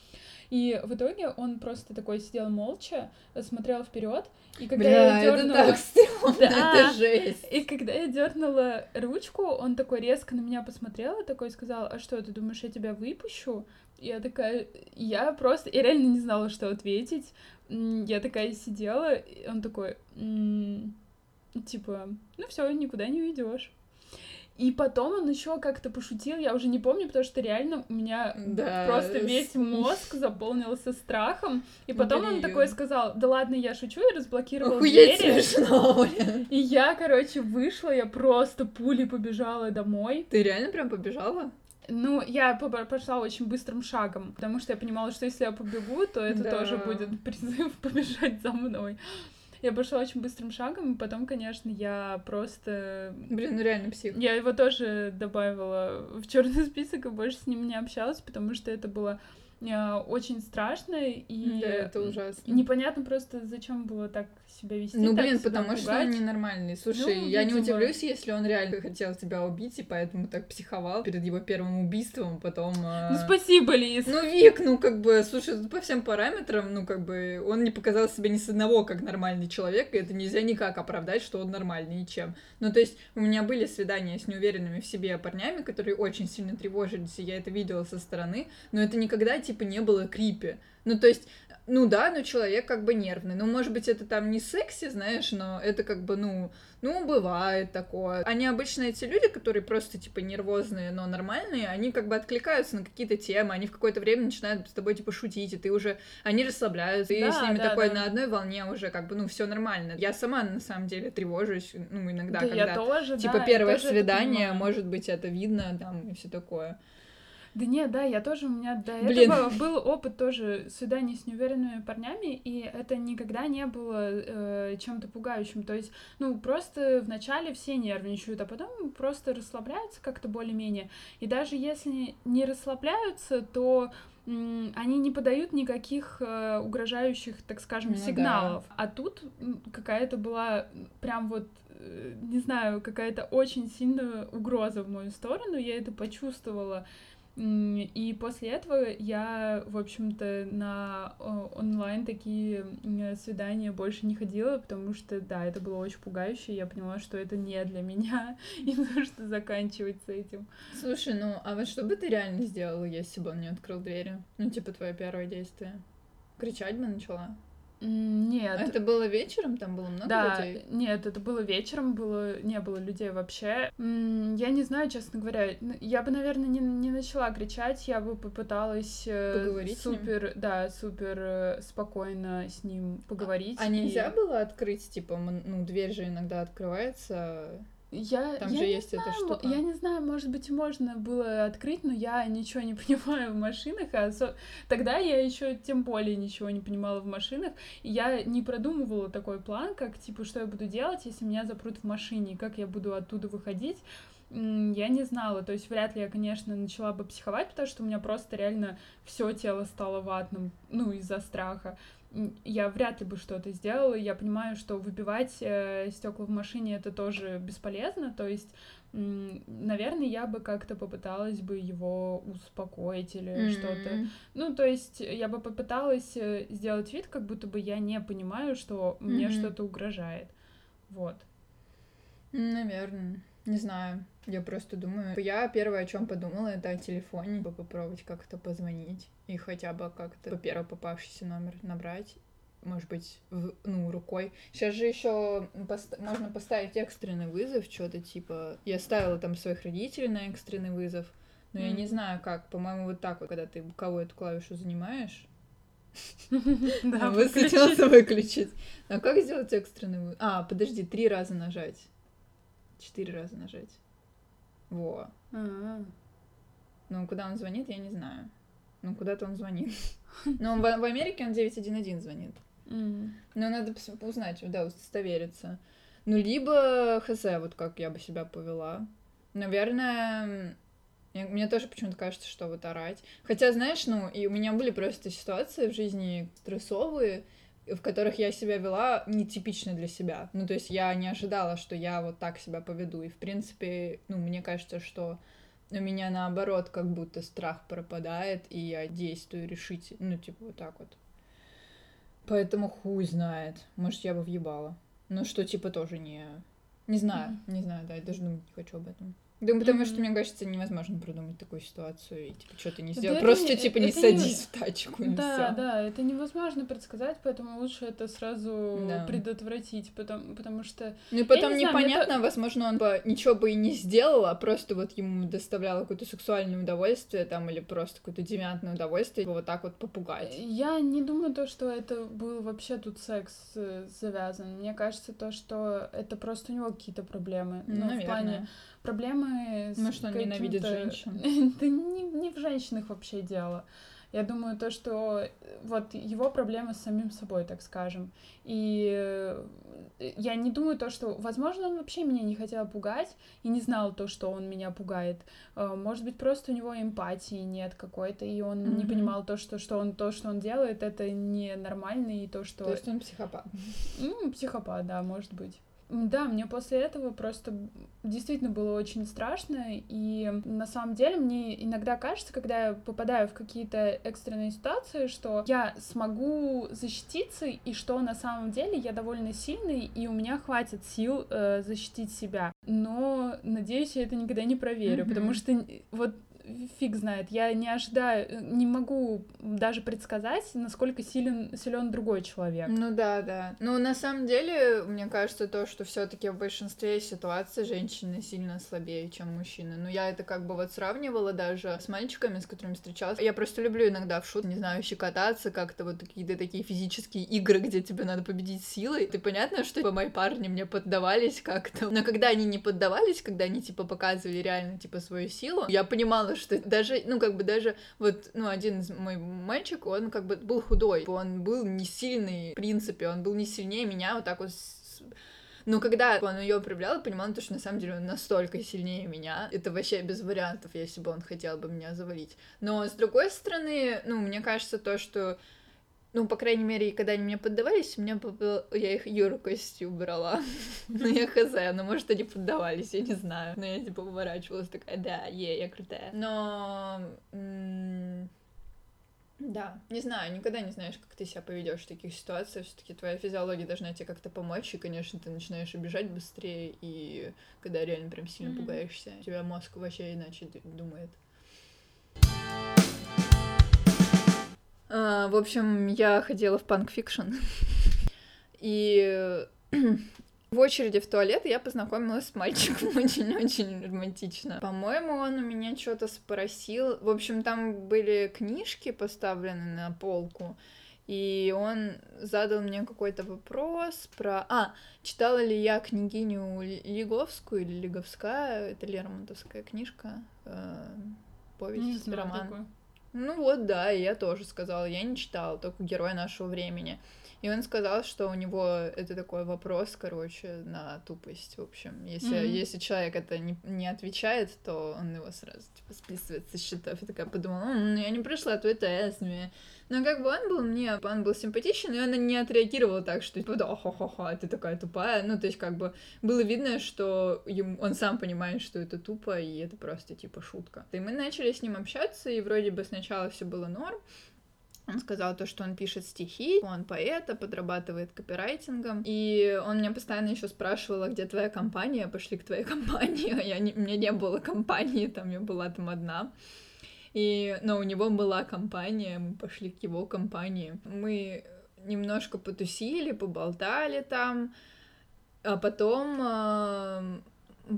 И в итоге он просто такой сидел молча, смотрел вперед, и когда Бля, я это дернула... так [LAUGHS] стрёмно, Да. это жесть. И когда я дернула ручку, он такой резко на меня посмотрел и такой сказал, а что, ты думаешь, я тебя выпущу? Я такая, я просто, я реально не знала, что ответить. Я такая сидела, и он такой, типа, ну все, никуда не уйдешь. И потом он еще как-то пошутил, я уже не помню, потому что реально у меня Да, просто весь мозг заполнился страхом. И потом он Блин. такой сказал, да ладно, я шучу, и разблокировал Охуеть двери. смешно, блин. И я, короче, вышла, я просто пулей побежала домой. Ты реально прям побежала? Ну, я по- пошла очень быстрым шагом, потому что я понимала, что если я побегу, то это Да. тоже будет призыв [LAUGHS] побежать за мной. Я пошла очень быстрым шагом, и потом, конечно, я просто... Блин, ну реально псих. Я его тоже добавила в черный список и больше с ним не общалась, потому что это было э, очень страшно и Да, это ужасно. непонятно просто, зачем было так себя вести. Ну, блин, потому что пугать. он ненормальный. Слушай, Ну, я не видимо. удивлюсь, если он реально хотел тебя убить, и поэтому так психовал перед его первым убийством, потом... а, Ну, спасибо, Лиз. Ну, Вик, ну, как бы, слушай, по всем параметрам, ну, как бы, он не показал себя ни с одного как нормальный человек, и это нельзя никак оправдать, что он нормальный, ничем. Ну, то есть, у меня были свидания с неуверенными в себе парнями, которые очень сильно тревожились, и я это видела со стороны, но это никогда, типа, не было крипи. Ну, то есть, ну да, но человек как бы нервный. Ну, может быть, это там не секси, знаешь, но это как бы, ну, ну, бывает такое. Они обычно эти люди, которые просто, типа, нервозные, но нормальные, они как бы откликаются на какие-то темы, они в какое-то время начинают с тобой, типа, шутить, и ты уже, они расслабляются, и Да, с ними да, такой да. на одной волне уже, как бы, ну, все нормально. Я сама, на самом деле, тревожусь, ну, иногда, Да, когда... я тоже, Типа да, первое тоже свидание, может быть, это видно, там, и все такое. Да нет, да, я тоже, у меня до Блин. этого был опыт тоже свиданий с неуверенными парнями, и это никогда не было э, чем-то пугающим. То есть, ну, просто вначале все нервничают, а потом просто расслабляются как-то более-менее. И даже если не расслабляются, то они не подают никаких э, угрожающих, так скажем, Ну да. сигналов. А тут какая-то была прям вот э, не знаю, какая-то очень сильная угроза в мою сторону, я это почувствовала. И после этого я, в общем-то, на онлайн такие свидания больше не ходила, потому что, да, это было очень пугающе, я поняла, что это не для меня, [LAUGHS] и нужно заканчивать с этим. Слушай, ну, а вот что бы ты реально сделала, если бы он не открыл двери? Ну, типа, твое первое действие. Кричать бы начала? Нет. А это было вечером? Там было много Да, людей? нет, это было вечером, было, не было людей вообще. Я не знаю, честно говоря, я бы, наверное, не, не начала кричать, я бы попыталась э, Поговорить супер, да, супер э, спокойно с ним поговорить. А и нельзя было открыть, типа, ну, дверь же иногда открывается. Я, Там я же есть эта знаю, штука. Я не знаю, может быть, можно было открыть, но я ничего не [LAUGHS] понимаю в машинах, а осо- тогда я еще тем более ничего не понимала в машинах, и я не продумывала такой план, как, типа, что я буду делать, если меня запрут в машине, как я буду оттуда выходить. Я не знала, то есть вряд ли я, конечно, начала бы психовать, потому что у меня просто реально все тело стало ватным, ну, из-за страха. Я вряд ли бы что-то сделала. Я понимаю, что выбивать стекла в машине это тоже бесполезно. То есть, наверное, я бы как-то попыталась бы его успокоить или что-то. М. Ну, то есть, я бы попыталась э, сделать вид, как будто бы я не понимаю, что мне Мгм. что-то угрожает. Вот. Наверное. Не знаю. Я просто думаю. Я первое, о чем подумала, это о телефоне. Попробовать как-то позвонить. И хотя бы как-то по первый попавшийся номер набрать. Может быть, в- ну, рукой. Сейчас же еще можно поставить экстренный вызов, что-то типа. Я ставила там своих родителей на экстренный вызов. Но я Мгм. не знаю как. По-моему, вот так вот, когда ты кого эту клавишу занимаешь. [LAUGHS] Да, [LAUGHS] Высветился выключить. А как сделать экстренный вызов? А, подожди, три раза нажать. Четыре раза нажать. Во. А, Ну, куда он звонит, я не знаю. Ну, куда-то он звонит. [LAUGHS] Но в, в Америке он 911 звонит. м. Но надо узнать, да, удостовериться. Ну, либо хз, вот как я бы себя повела. Наверное, Мне, мне тоже почему-то кажется, что вот орать. Хотя, знаешь, ну, и у меня были просто ситуации в жизни стрессовые, в которых я себя вела нетипично для себя. Ну, то есть я не ожидала, что я вот так себя поведу. И, в принципе, ну, мне кажется, что у меня наоборот как будто страх пропадает, и я действую решительно, ну, типа, вот так вот. Поэтому хуй знает. Может, я бы въебала. Ну, что, типа, тоже не... Не знаю, mm-hmm. не знаю, да, я даже думать не хочу об этом. Да, потому mm-hmm. что, мне кажется, невозможно продумать такую ситуацию и, типа, что-то не сделать. Да Просто, не, типа, не садись не... в тачку и Да, всё. да, это невозможно предсказать, поэтому лучше это сразу да. предотвратить, потому, потому что... Ну и потом не непонятно, знаю, возможно, он бы ничего бы и не сделал, а просто вот ему доставляло какое-то сексуальное удовольствие там или просто какое-то девиантное удовольствие вот так вот попугать. Я не думаю то, что это был вообще тут секс э, завязан. Мне кажется то, что это просто у него какие-то проблемы. Ну, Наверное. в плане проблемы с Ну что, он ненавидит [LAUGHS] женщин? Это не, не в женщинах вообще дело. Я думаю, то, что э, вот его проблемы с самим собой, так скажем. И э, я не думаю то, что, возможно, он вообще меня не хотел пугать и не знал то, что он меня пугает. Э, может быть, просто у него эмпатии нет какой-то, и он mm-hmm. не понимал то, что, что он то, что он делает, это ненормально, и то, что... То есть он психопат. Ну, психопат, да, может быть. Да, мне после этого просто действительно было очень страшно, и на самом деле мне иногда кажется, когда я попадаю в какие-то экстренные ситуации, что я смогу защититься, и что на самом деле я довольно сильный, и у меня хватит сил э, защитить себя. Но, надеюсь, я это никогда не проверю, mm-hmm. потому что вот фиг знает. Я не ожидаю, э, не могу даже предсказать, насколько силен, силен другой человек. Ну да, да. Ну, на самом деле, мне кажется, то, что все-таки в большинстве ситуаций женщины сильно слабее, чем мужчины. Ну, я это как бы вот сравнивала даже с мальчиками, с которыми встречалась. Я просто люблю иногда в шут, не знаю, щекотаться, как-то вот какие-то такие физические игры, где тебе надо победить силой. Ты понятно, что типа, мои парни мне поддавались как-то. Но когда они не поддавались, когда они типа показывали реально типа свою силу, я понимала, что даже, ну, как бы даже вот, ну, один из мой мальчик, он как бы был худой, он был не сильный, в принципе, он был не сильнее меня, вот так вот но когда он ее проявлял, понимала, что на самом деле он настолько сильнее меня. Это вообще без вариантов, если бы он хотел бы меня завалить. Но с другой стороны, ну, мне кажется, то, что ну, по крайней мере, когда они мне поддавались, мне я их юркостью брала. [LAUGHS] ну, я хз, но может, они поддавались, я не знаю. Но я, типа, уворачивалась, такая, да, е, я крутая. Но... Да, не знаю, никогда не знаешь, как ты себя поведешь в таких ситуациях. Все-таки твоя физиология должна тебе как-то помочь, и, конечно, ты начинаешь бежать быстрее, и когда реально прям сильно mm-hmm. пугаешься, у тебя мозг вообще иначе думает. А, в общем, я ходила в Punk Fiction. [LAUGHS] И [CLEARS THROAT] в очереди в туалет я познакомилась с мальчиком [LAUGHS] очень-очень романтично. По-моему, он у меня что-то спросил. В общем, там были книжки поставлены на полку. И он задал мне какой-то вопрос про... А, читала ли я княгиню Лиговскую или Лиговская? Это Лермонтовская книжка. Э, повесть, роман. Такое. Ну вот, да, и я тоже сказала, я не читала, только герой нашего времени. И он сказал, что у него это такой вопрос, короче, на тупость, в общем. Если, mm-hmm. если человек это не, не отвечает, то он его сразу, типа, списывает со счетов. Я такая подумала, ну, я не прошла твой тест, мне... Но как бы он был мне, он был симпатичен, и он не отреагировал так, что, типа, да, ха-ха-ха, ты такая тупая. Ну, то есть, как бы, было видно, что ему, он сам понимает, что это тупо, и это просто, типа, шутка. И мы начали с ним общаться, и вроде бы сначала все было норм, он сказал то, что он пишет стихи, он поэт, а подрабатывает копирайтингом. И он меня постоянно еще спрашивал, а где твоя компания? Пошли к твоей [LAUGHS] компании. А я не, у меня не было компании, там я была там одна. И, но у него была компания, мы пошли к его компании. Мы немножко потусили, поболтали там, а потом,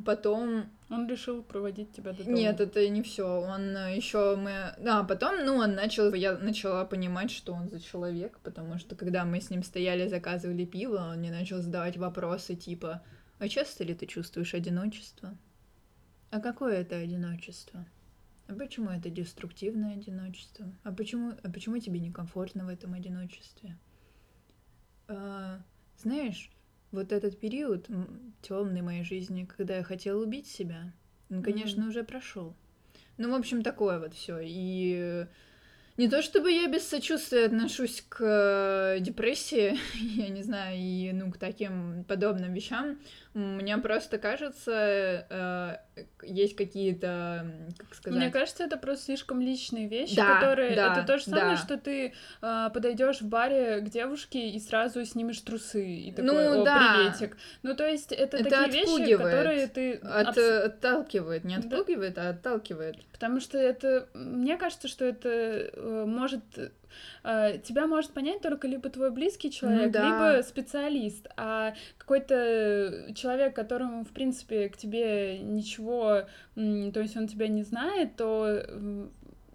потом он решил проводить тебя до дома. Нет, это не все. Он э, еще мы. Да, потом, ну, он начал. Я начала понимать, что он за человек, потому что когда мы с ним стояли, заказывали пиво, он мне начал задавать вопросы типа: А часто ли ты чувствуешь одиночество? А какое это одиночество? А почему это деструктивное одиночество? А почему, а почему тебе некомфортно в этом одиночестве? А, знаешь, вот этот период темный моей жизни, когда я хотела убить себя, он, конечно, mm-hmm. уже прошел. Ну, в общем, такое вот все. И не то чтобы я без сочувствия отношусь к э, депрессии, [LAUGHS] я не знаю, и ну, к таким подобным вещам. Мне просто кажется, э, есть какие-то, как сказать... Мне кажется, это просто слишком личные вещи, да, которые... Да, это то же самое, да. что ты э, подойдешь в баре к девушке и сразу снимешь трусы, и такой, ну, о, да. приветик. Ну, то есть это, это такие вещи, которые ты... От, абс... Отталкивает, не отпугивает, да. а отталкивает. Потому что это... Мне кажется, что это э, может Э, тебя может понять только либо твой близкий человек, ну, да. либо специалист, а какой-то человек, которому, в принципе, к тебе ничего, то есть он тебя не знает, то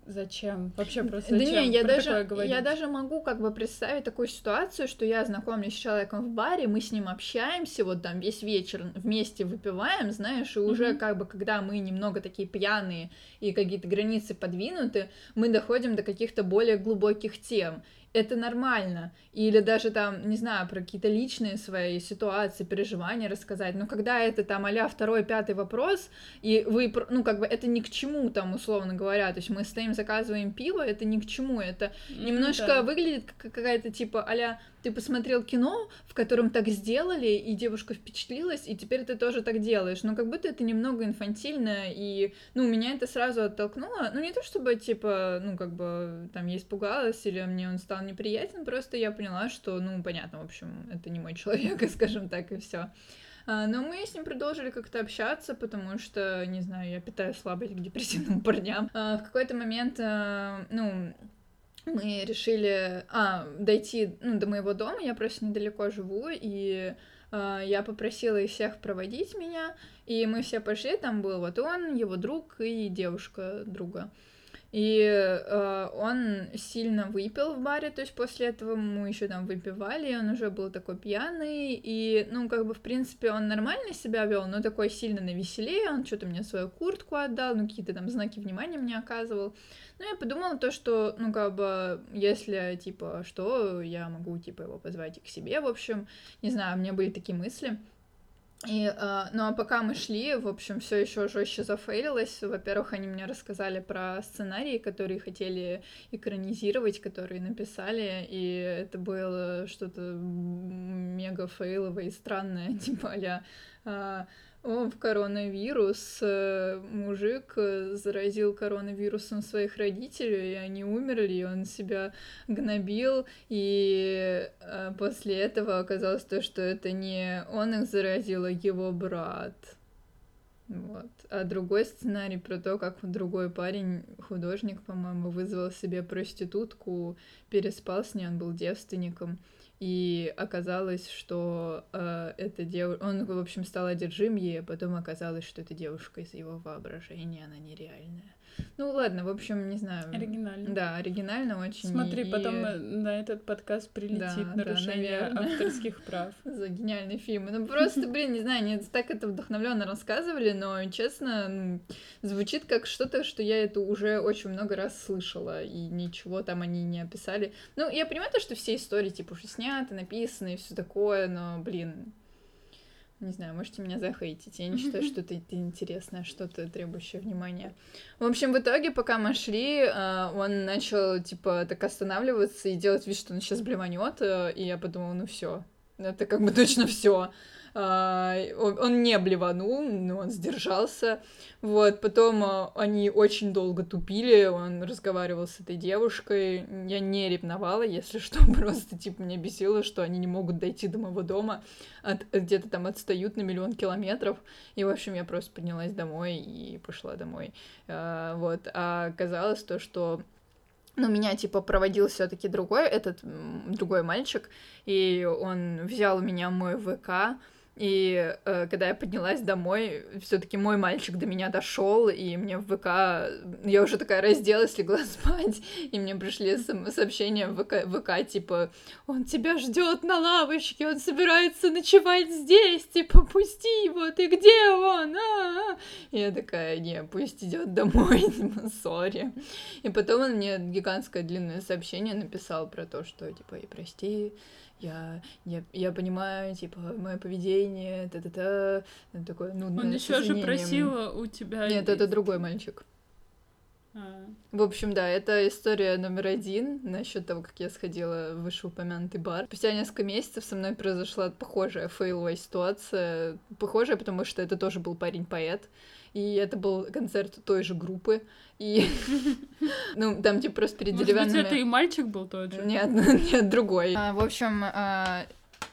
Зачем? Вообще просто зачем? Да не, я даже, я даже могу как бы представить такую ситуацию, что я знакомлюсь с человеком в баре, мы с ним общаемся, вот там весь вечер вместе выпиваем, знаешь, и уже mm-hmm. как бы, когда мы немного такие пьяные и какие-то границы подвинуты, мы доходим до каких-то более глубоких тем это нормально. Или даже там, не знаю, про какие-то личные свои ситуации, переживания рассказать. Но когда это там а второй, пятый вопрос, и вы, ну, как бы это ни к чему там, условно говоря, то есть мы стоим, заказываем пиво, это ни к чему, это немножко да. выглядит как какая-то типа а ты посмотрел кино, в котором так сделали, и девушка впечатлилась, и теперь ты тоже так делаешь. Но как будто это немного инфантильно, и, ну, меня это сразу оттолкнуло. Ну, не то чтобы, типа, ну, как бы, там, я испугалась, или мне он стал неприятен, просто я поняла, что, ну, понятно, в общем, это не мой [LAUGHS] человек, скажем так, и все. А, но мы с ним продолжили как-то общаться, потому что, не знаю, я питаю слабость к депрессивным [LAUGHS] парням. А, в какой-то момент, а, ну, мы решили а, дойти ну, до моего дома, я просто недалеко живу, и э, я попросила их всех проводить меня, и мы все пошли, там был вот он, его друг и девушка друга. И э, он сильно выпил в баре, то есть после этого мы еще там выпивали, и он уже был такой пьяный, и, ну, как бы, в принципе, он нормально себя вел, но такой сильно навеселее, он что-то мне свою куртку отдал, ну, какие-то там знаки внимания мне оказывал. Ну, я подумала то, что, ну, как бы, если, типа, что, я могу, типа, его позвать к себе, в общем, не знаю, у меня были такие мысли. И, э, ну а пока мы шли, в общем, все еще жестче зафейлилось. Во-первых, они мне рассказали про сценарии, которые хотели экранизировать, которые написали, и это было что-то мега фейловое и странное, [LAUGHS] типа а э, о, в коронавирус э, мужик э, заразил коронавирусом своих родителей, и они умерли, и он себя гнобил, и э, после этого оказалось то, что это не он их заразил, а его брат. Вот. А другой сценарий про то, как другой парень, художник, по-моему, вызвал себе проститутку, переспал с ней, он был девственником, и оказалось, что э, эта девушка... Он, в общем, стал одержим ей, а потом оказалось, что эта девушка из его воображения, она нереальная. Ну ладно, в общем, не знаю. Оригинально. Да, оригинально очень. Смотри, и... потом на этот подкаст прилетит да, нарушение да, авторских прав. [LAUGHS] За гениальный фильм. Ну просто, блин, не знаю, они так это вдохновленно рассказывали, но, честно, звучит как что-то, что я это уже очень много раз слышала, и ничего там они не описали. Ну, я понимаю то, что все истории, типа, уже сняты, написаны и все такое, но, блин, не знаю, можете меня захейтить. Я не считаю, [LAUGHS] что это, это интересное, что-то требующее внимания. В общем, в итоге, пока мы шли, а, он начал, типа, так останавливаться и делать вид, что он сейчас блеванет. Э, и я подумала, ну все, это как бы точно все. Он не блеванул, но он сдержался. Вот, потом а, они очень долго тупили, он разговаривал с этой девушкой. Я не ревновала, если что, [LAUGHS] просто, типа, меня бесило, что они не могут дойти до моего дома, от, где-то там отстают на миллион километров. И, в общем, я просто поднялась домой и пошла домой. А, вот, а оказалось то, что но меня, типа, проводил все таки другой, этот другой мальчик, и он взял у меня мой ВК, и э, когда я поднялась домой, все-таки мой мальчик до меня дошел, и мне в ВК я уже такая разделась, легла [LAUGHS] спать, и мне пришли сообщения в ВК, ВК типа он тебя ждет на лавочке, он собирается ночевать здесь, типа пусти его, ты где он? А-а-а. И я такая, не, пусть идет домой, [LAUGHS] сори. И потом он мне гигантское длинное сообщение написал про то, что типа и прости, я, я, я понимаю, типа, мое поведение, та-та-та, такое нудное. Он еще же просил у тебя... Нет, это другой мальчик. А. В общем, да, это история номер один насчет того, как я сходила в вышеупомянутый бар. Спустя несколько месяцев со мной произошла похожая фейловая ситуация. Похожая, потому что это тоже был парень-поэт. И это был концерт той же группы. И, [LAUGHS] ну, там, типа, просто перед Может деревянными... быть, это и мальчик был тот же? Нет, [LAUGHS] нет, другой. А, в общем, а,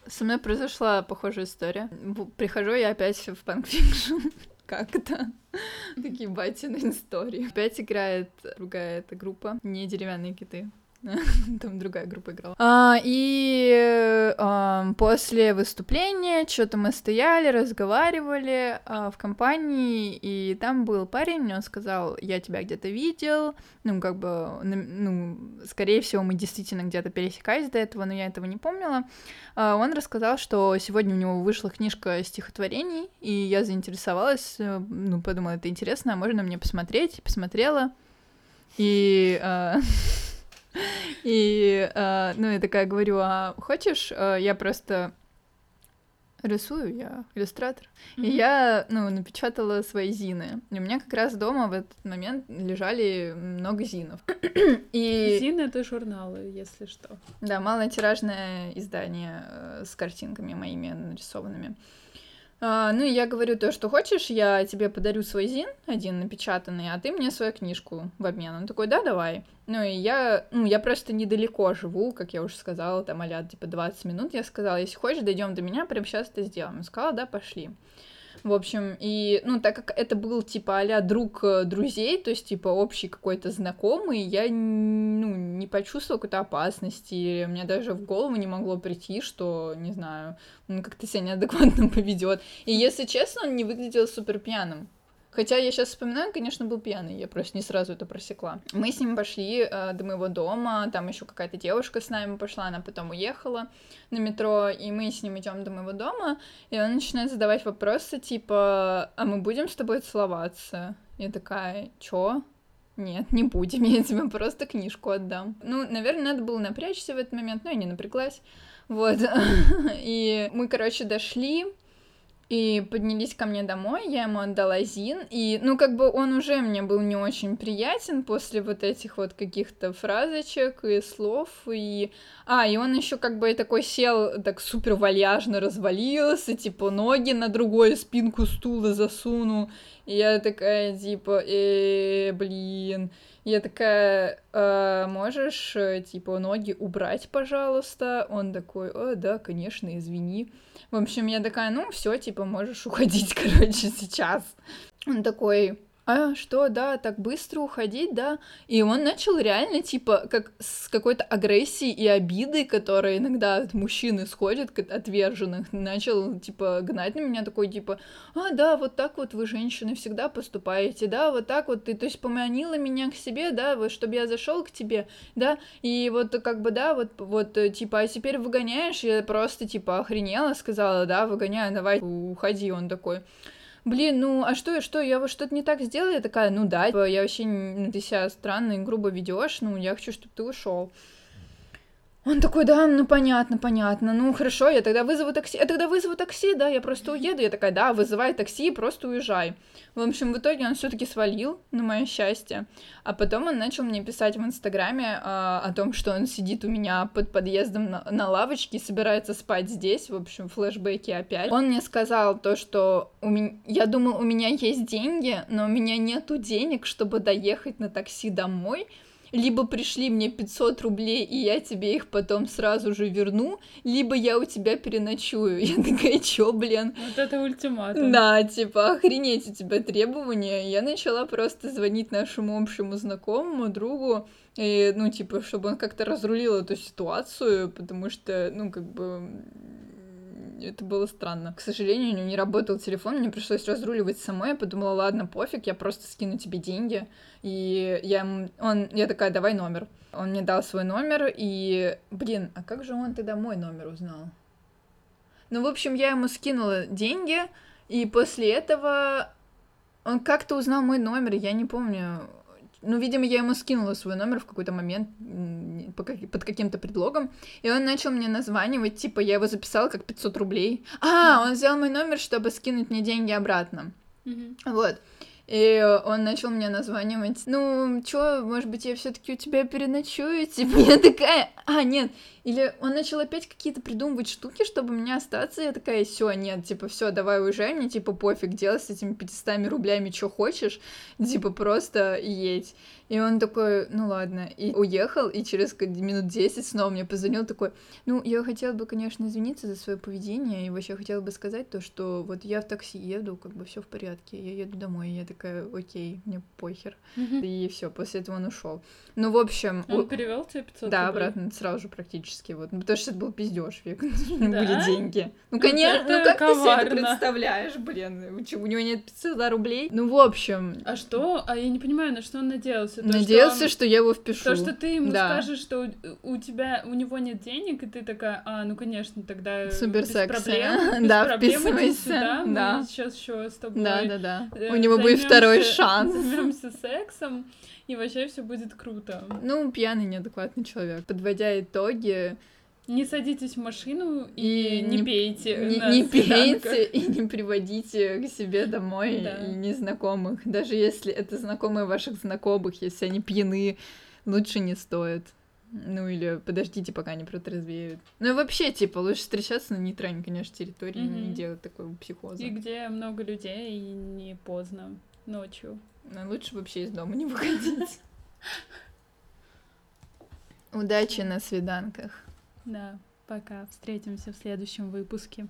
со мной произошла похожая история. Прихожу я опять в Punk Fiction. [LAUGHS] Как это? Такие батины истории. Опять играет другая эта группа, не деревянные киты. [LAUGHS] Там другая группа играла. А, и ам, после выступления что-то мы стояли, разговаривали а, в компании, и там был парень, он сказал, я тебя где-то видел, ну, как бы, ну, скорее всего, мы действительно где-то пересекались до этого, но я этого не помнила. А, Он рассказал, что сегодня у него вышла книжка стихотворений, и я заинтересовалась, э, ну, подумала, это интересно, а можно мне посмотреть? Посмотрела, и... а, [LAUGHS] [LAUGHS] И, а, ну, я такая говорю, а хочешь, а, я просто рисую, я иллюстратор. И я, ну, напечатала свои зины. И у меня как раз дома в этот момент лежали много зинов. [COUGHS] И, Зины — это журналы, если что. да, малотиражное издание э, с картинками моими нарисованными. А, ну, и я говорю то, что хочешь, я тебе подарю свой зин, один напечатанный, а ты мне свою книжку в обмен. Он такой, да, давай. Ну, и я, ну, я просто недалеко живу, как я уже сказала, там, а типа, 20 минут. Я сказала, если хочешь, дойдем до меня, прямо сейчас это сделаем. Он сказал, да, пошли. В общем, и, ну, так как это был, типа, а друг э, друзей, то есть, типа, общий какой-то знакомый, я, ну, не почувствовала какой-то опасности, мне даже в голову не могло прийти, что, не знаю, он как-то себя неадекватно [LAUGHS] поведет. И, если честно, он не выглядел супер пьяным. Хотя я сейчас вспоминаю, конечно, был пьяный, я просто не сразу это просекла. Мы с ним пошли э, до моего дома, там еще какая-то девушка с нами пошла, она потом уехала на метро, и мы с ним идем до моего дома, и он начинает задавать вопросы, типа, а мы будем с тобой целоваться? Я такая, чё? Нет, не будем, [LAUGHS] я тебе просто книжку отдам. Ну, наверное, надо было напрячься в этот момент, но я не напряглась. Вот. [LAUGHS] И мы, короче, дошли, и поднялись ко мне домой, я ему отдала Зин, и, ну, как бы он уже мне был не очень приятен после вот этих вот каких-то фразочек и слов, и... А, и он еще как бы такой сел, так супер вальяжно развалился, типа, ноги на другую спинку стула засунул, я такая, типа, э, блин, я такая, «А, можешь, э, типа, ноги убрать, пожалуйста? Он такой, о, да, конечно, извини. В общем, я такая, ну, все, типа, можешь уходить, [LAUGHS] короче, сейчас. Он такой, а что, да, так быстро уходить, да? И он начал реально, типа, как с какой-то агрессией и обидой, которая иногда от мужчин исходит, от отверженных, начал, типа, гнать на меня такой, типа, а, да, вот так вот вы, женщины, всегда поступаете, да, вот так вот ты, то есть, поманила меня к себе, да, вот, чтобы я зашел к тебе, да, и вот, как бы, да, вот, вот, типа, а теперь выгоняешь, я просто, типа, охренела, сказала, да, выгоняю, давай, уходи, он такой, Блин, ну а что, что, я вот что-то не так сделала? Я такая, ну да, типа, я вообще, ты себя странно и грубо ведешь, ну я хочу, чтобы ты ушел. Он такой, да, ну понятно, понятно, ну хорошо, я тогда вызову такси, я тогда вызову такси, да, я просто уеду, я такая, да, вызывай такси, просто уезжай. В общем, в итоге он все-таки свалил, на мое счастье, а потом он начал мне писать в Инстаграме а, о том, что он сидит у меня под подъездом на, на лавочке и собирается спать здесь, в общем, флешбеки опять. Он мне сказал то, что у меня, я думал, у меня есть деньги, но у меня нету денег, чтобы доехать на такси домой, либо пришли мне 500 рублей, и я тебе их потом сразу же верну, либо я у тебя переночую. [LAUGHS] Я такая, чё, блин? Вот это ультиматум. Да, типа, охренеть у тебя требования. Я начала просто звонить нашему общему знакомому, другу, и, ну, типа, чтобы он как-то разрулил эту ситуацию, потому что, ну, как бы, это было странно. К сожалению, у него не работал телефон, мне пришлось разруливать самой. Я подумала, ладно, пофиг, я просто скину тебе деньги. И я. Он... Я такая, давай номер. Он мне дал свой номер, и... Блин, а как же он тогда мой номер узнал? Ну, в общем, я ему скинула деньги, и после этого он как-то узнал мой номер, я не помню. Ну, видимо, я ему скинула свой номер в какой-то момент под каким-то предлогом, и он начал мне названивать, типа, я его записала как 500 рублей. А, он взял мой номер, чтобы скинуть мне деньги обратно. Мгм. Вот. И он начал мне названивать, ну, чё, может быть, я все таки у тебя переночую? Типа, я такая, а, нет. Или он начал опять какие-то придумывать штуки, чтобы мне остаться, я такая, все, нет, типа, все, давай уезжай, мне, типа, пофиг, делай с этими 500 рублями, что хочешь, [LAUGHS] типа, просто едь. И он такой, ну ладно, и уехал, и через минут 10 снова мне позвонил такой, ну, я хотела бы, конечно, извиниться за свое поведение, и вообще хотела бы сказать то, что вот я в такси еду, как бы все в порядке, я еду домой, и я такая, окей, мне похер. И все, после этого он ушел. Ну, в общем... Он перевел тебе 500 Да, обратно сразу же практически, вот, потому что это был пиздеж, век, [LAUGHS] были деньги. Ну, конечно, ну как ты себе это представляешь, блин, у него нет 500 рублей? Ну, в общем... А что? А я не понимаю, на что он надеялся? То, Надеялся, что, он... что я его впишу. То, что ты ему да. скажешь, что у, у тебя, у него нет денег, и ты такая, а, ну, конечно, тогда Супер без проблем, [LAUGHS] без да, проблем иди сюда, да. мы сейчас еще с тобой Да, да, да. У него будет второй шанс. [LAUGHS] Займемся сексом, и вообще все будет круто. Ну, пьяный, неадекватный человек. Подводя итоги, не садитесь в машину и, и не, не пейте. Не, не пейте и не приводите к себе домой да. незнакомых. Даже если это знакомые ваших знакомых, если они пьяны, лучше не стоит. Ну или подождите, пока они протрезвеют. Ну и вообще, типа, лучше встречаться на нейтральной, конечно, территории, mm-hmm. не делать такой психоза. И где много людей, и не поздно ночью. Но лучше вообще из дома не выходить. Удачи на свиданках. Да, пока. Встретимся в следующем выпуске.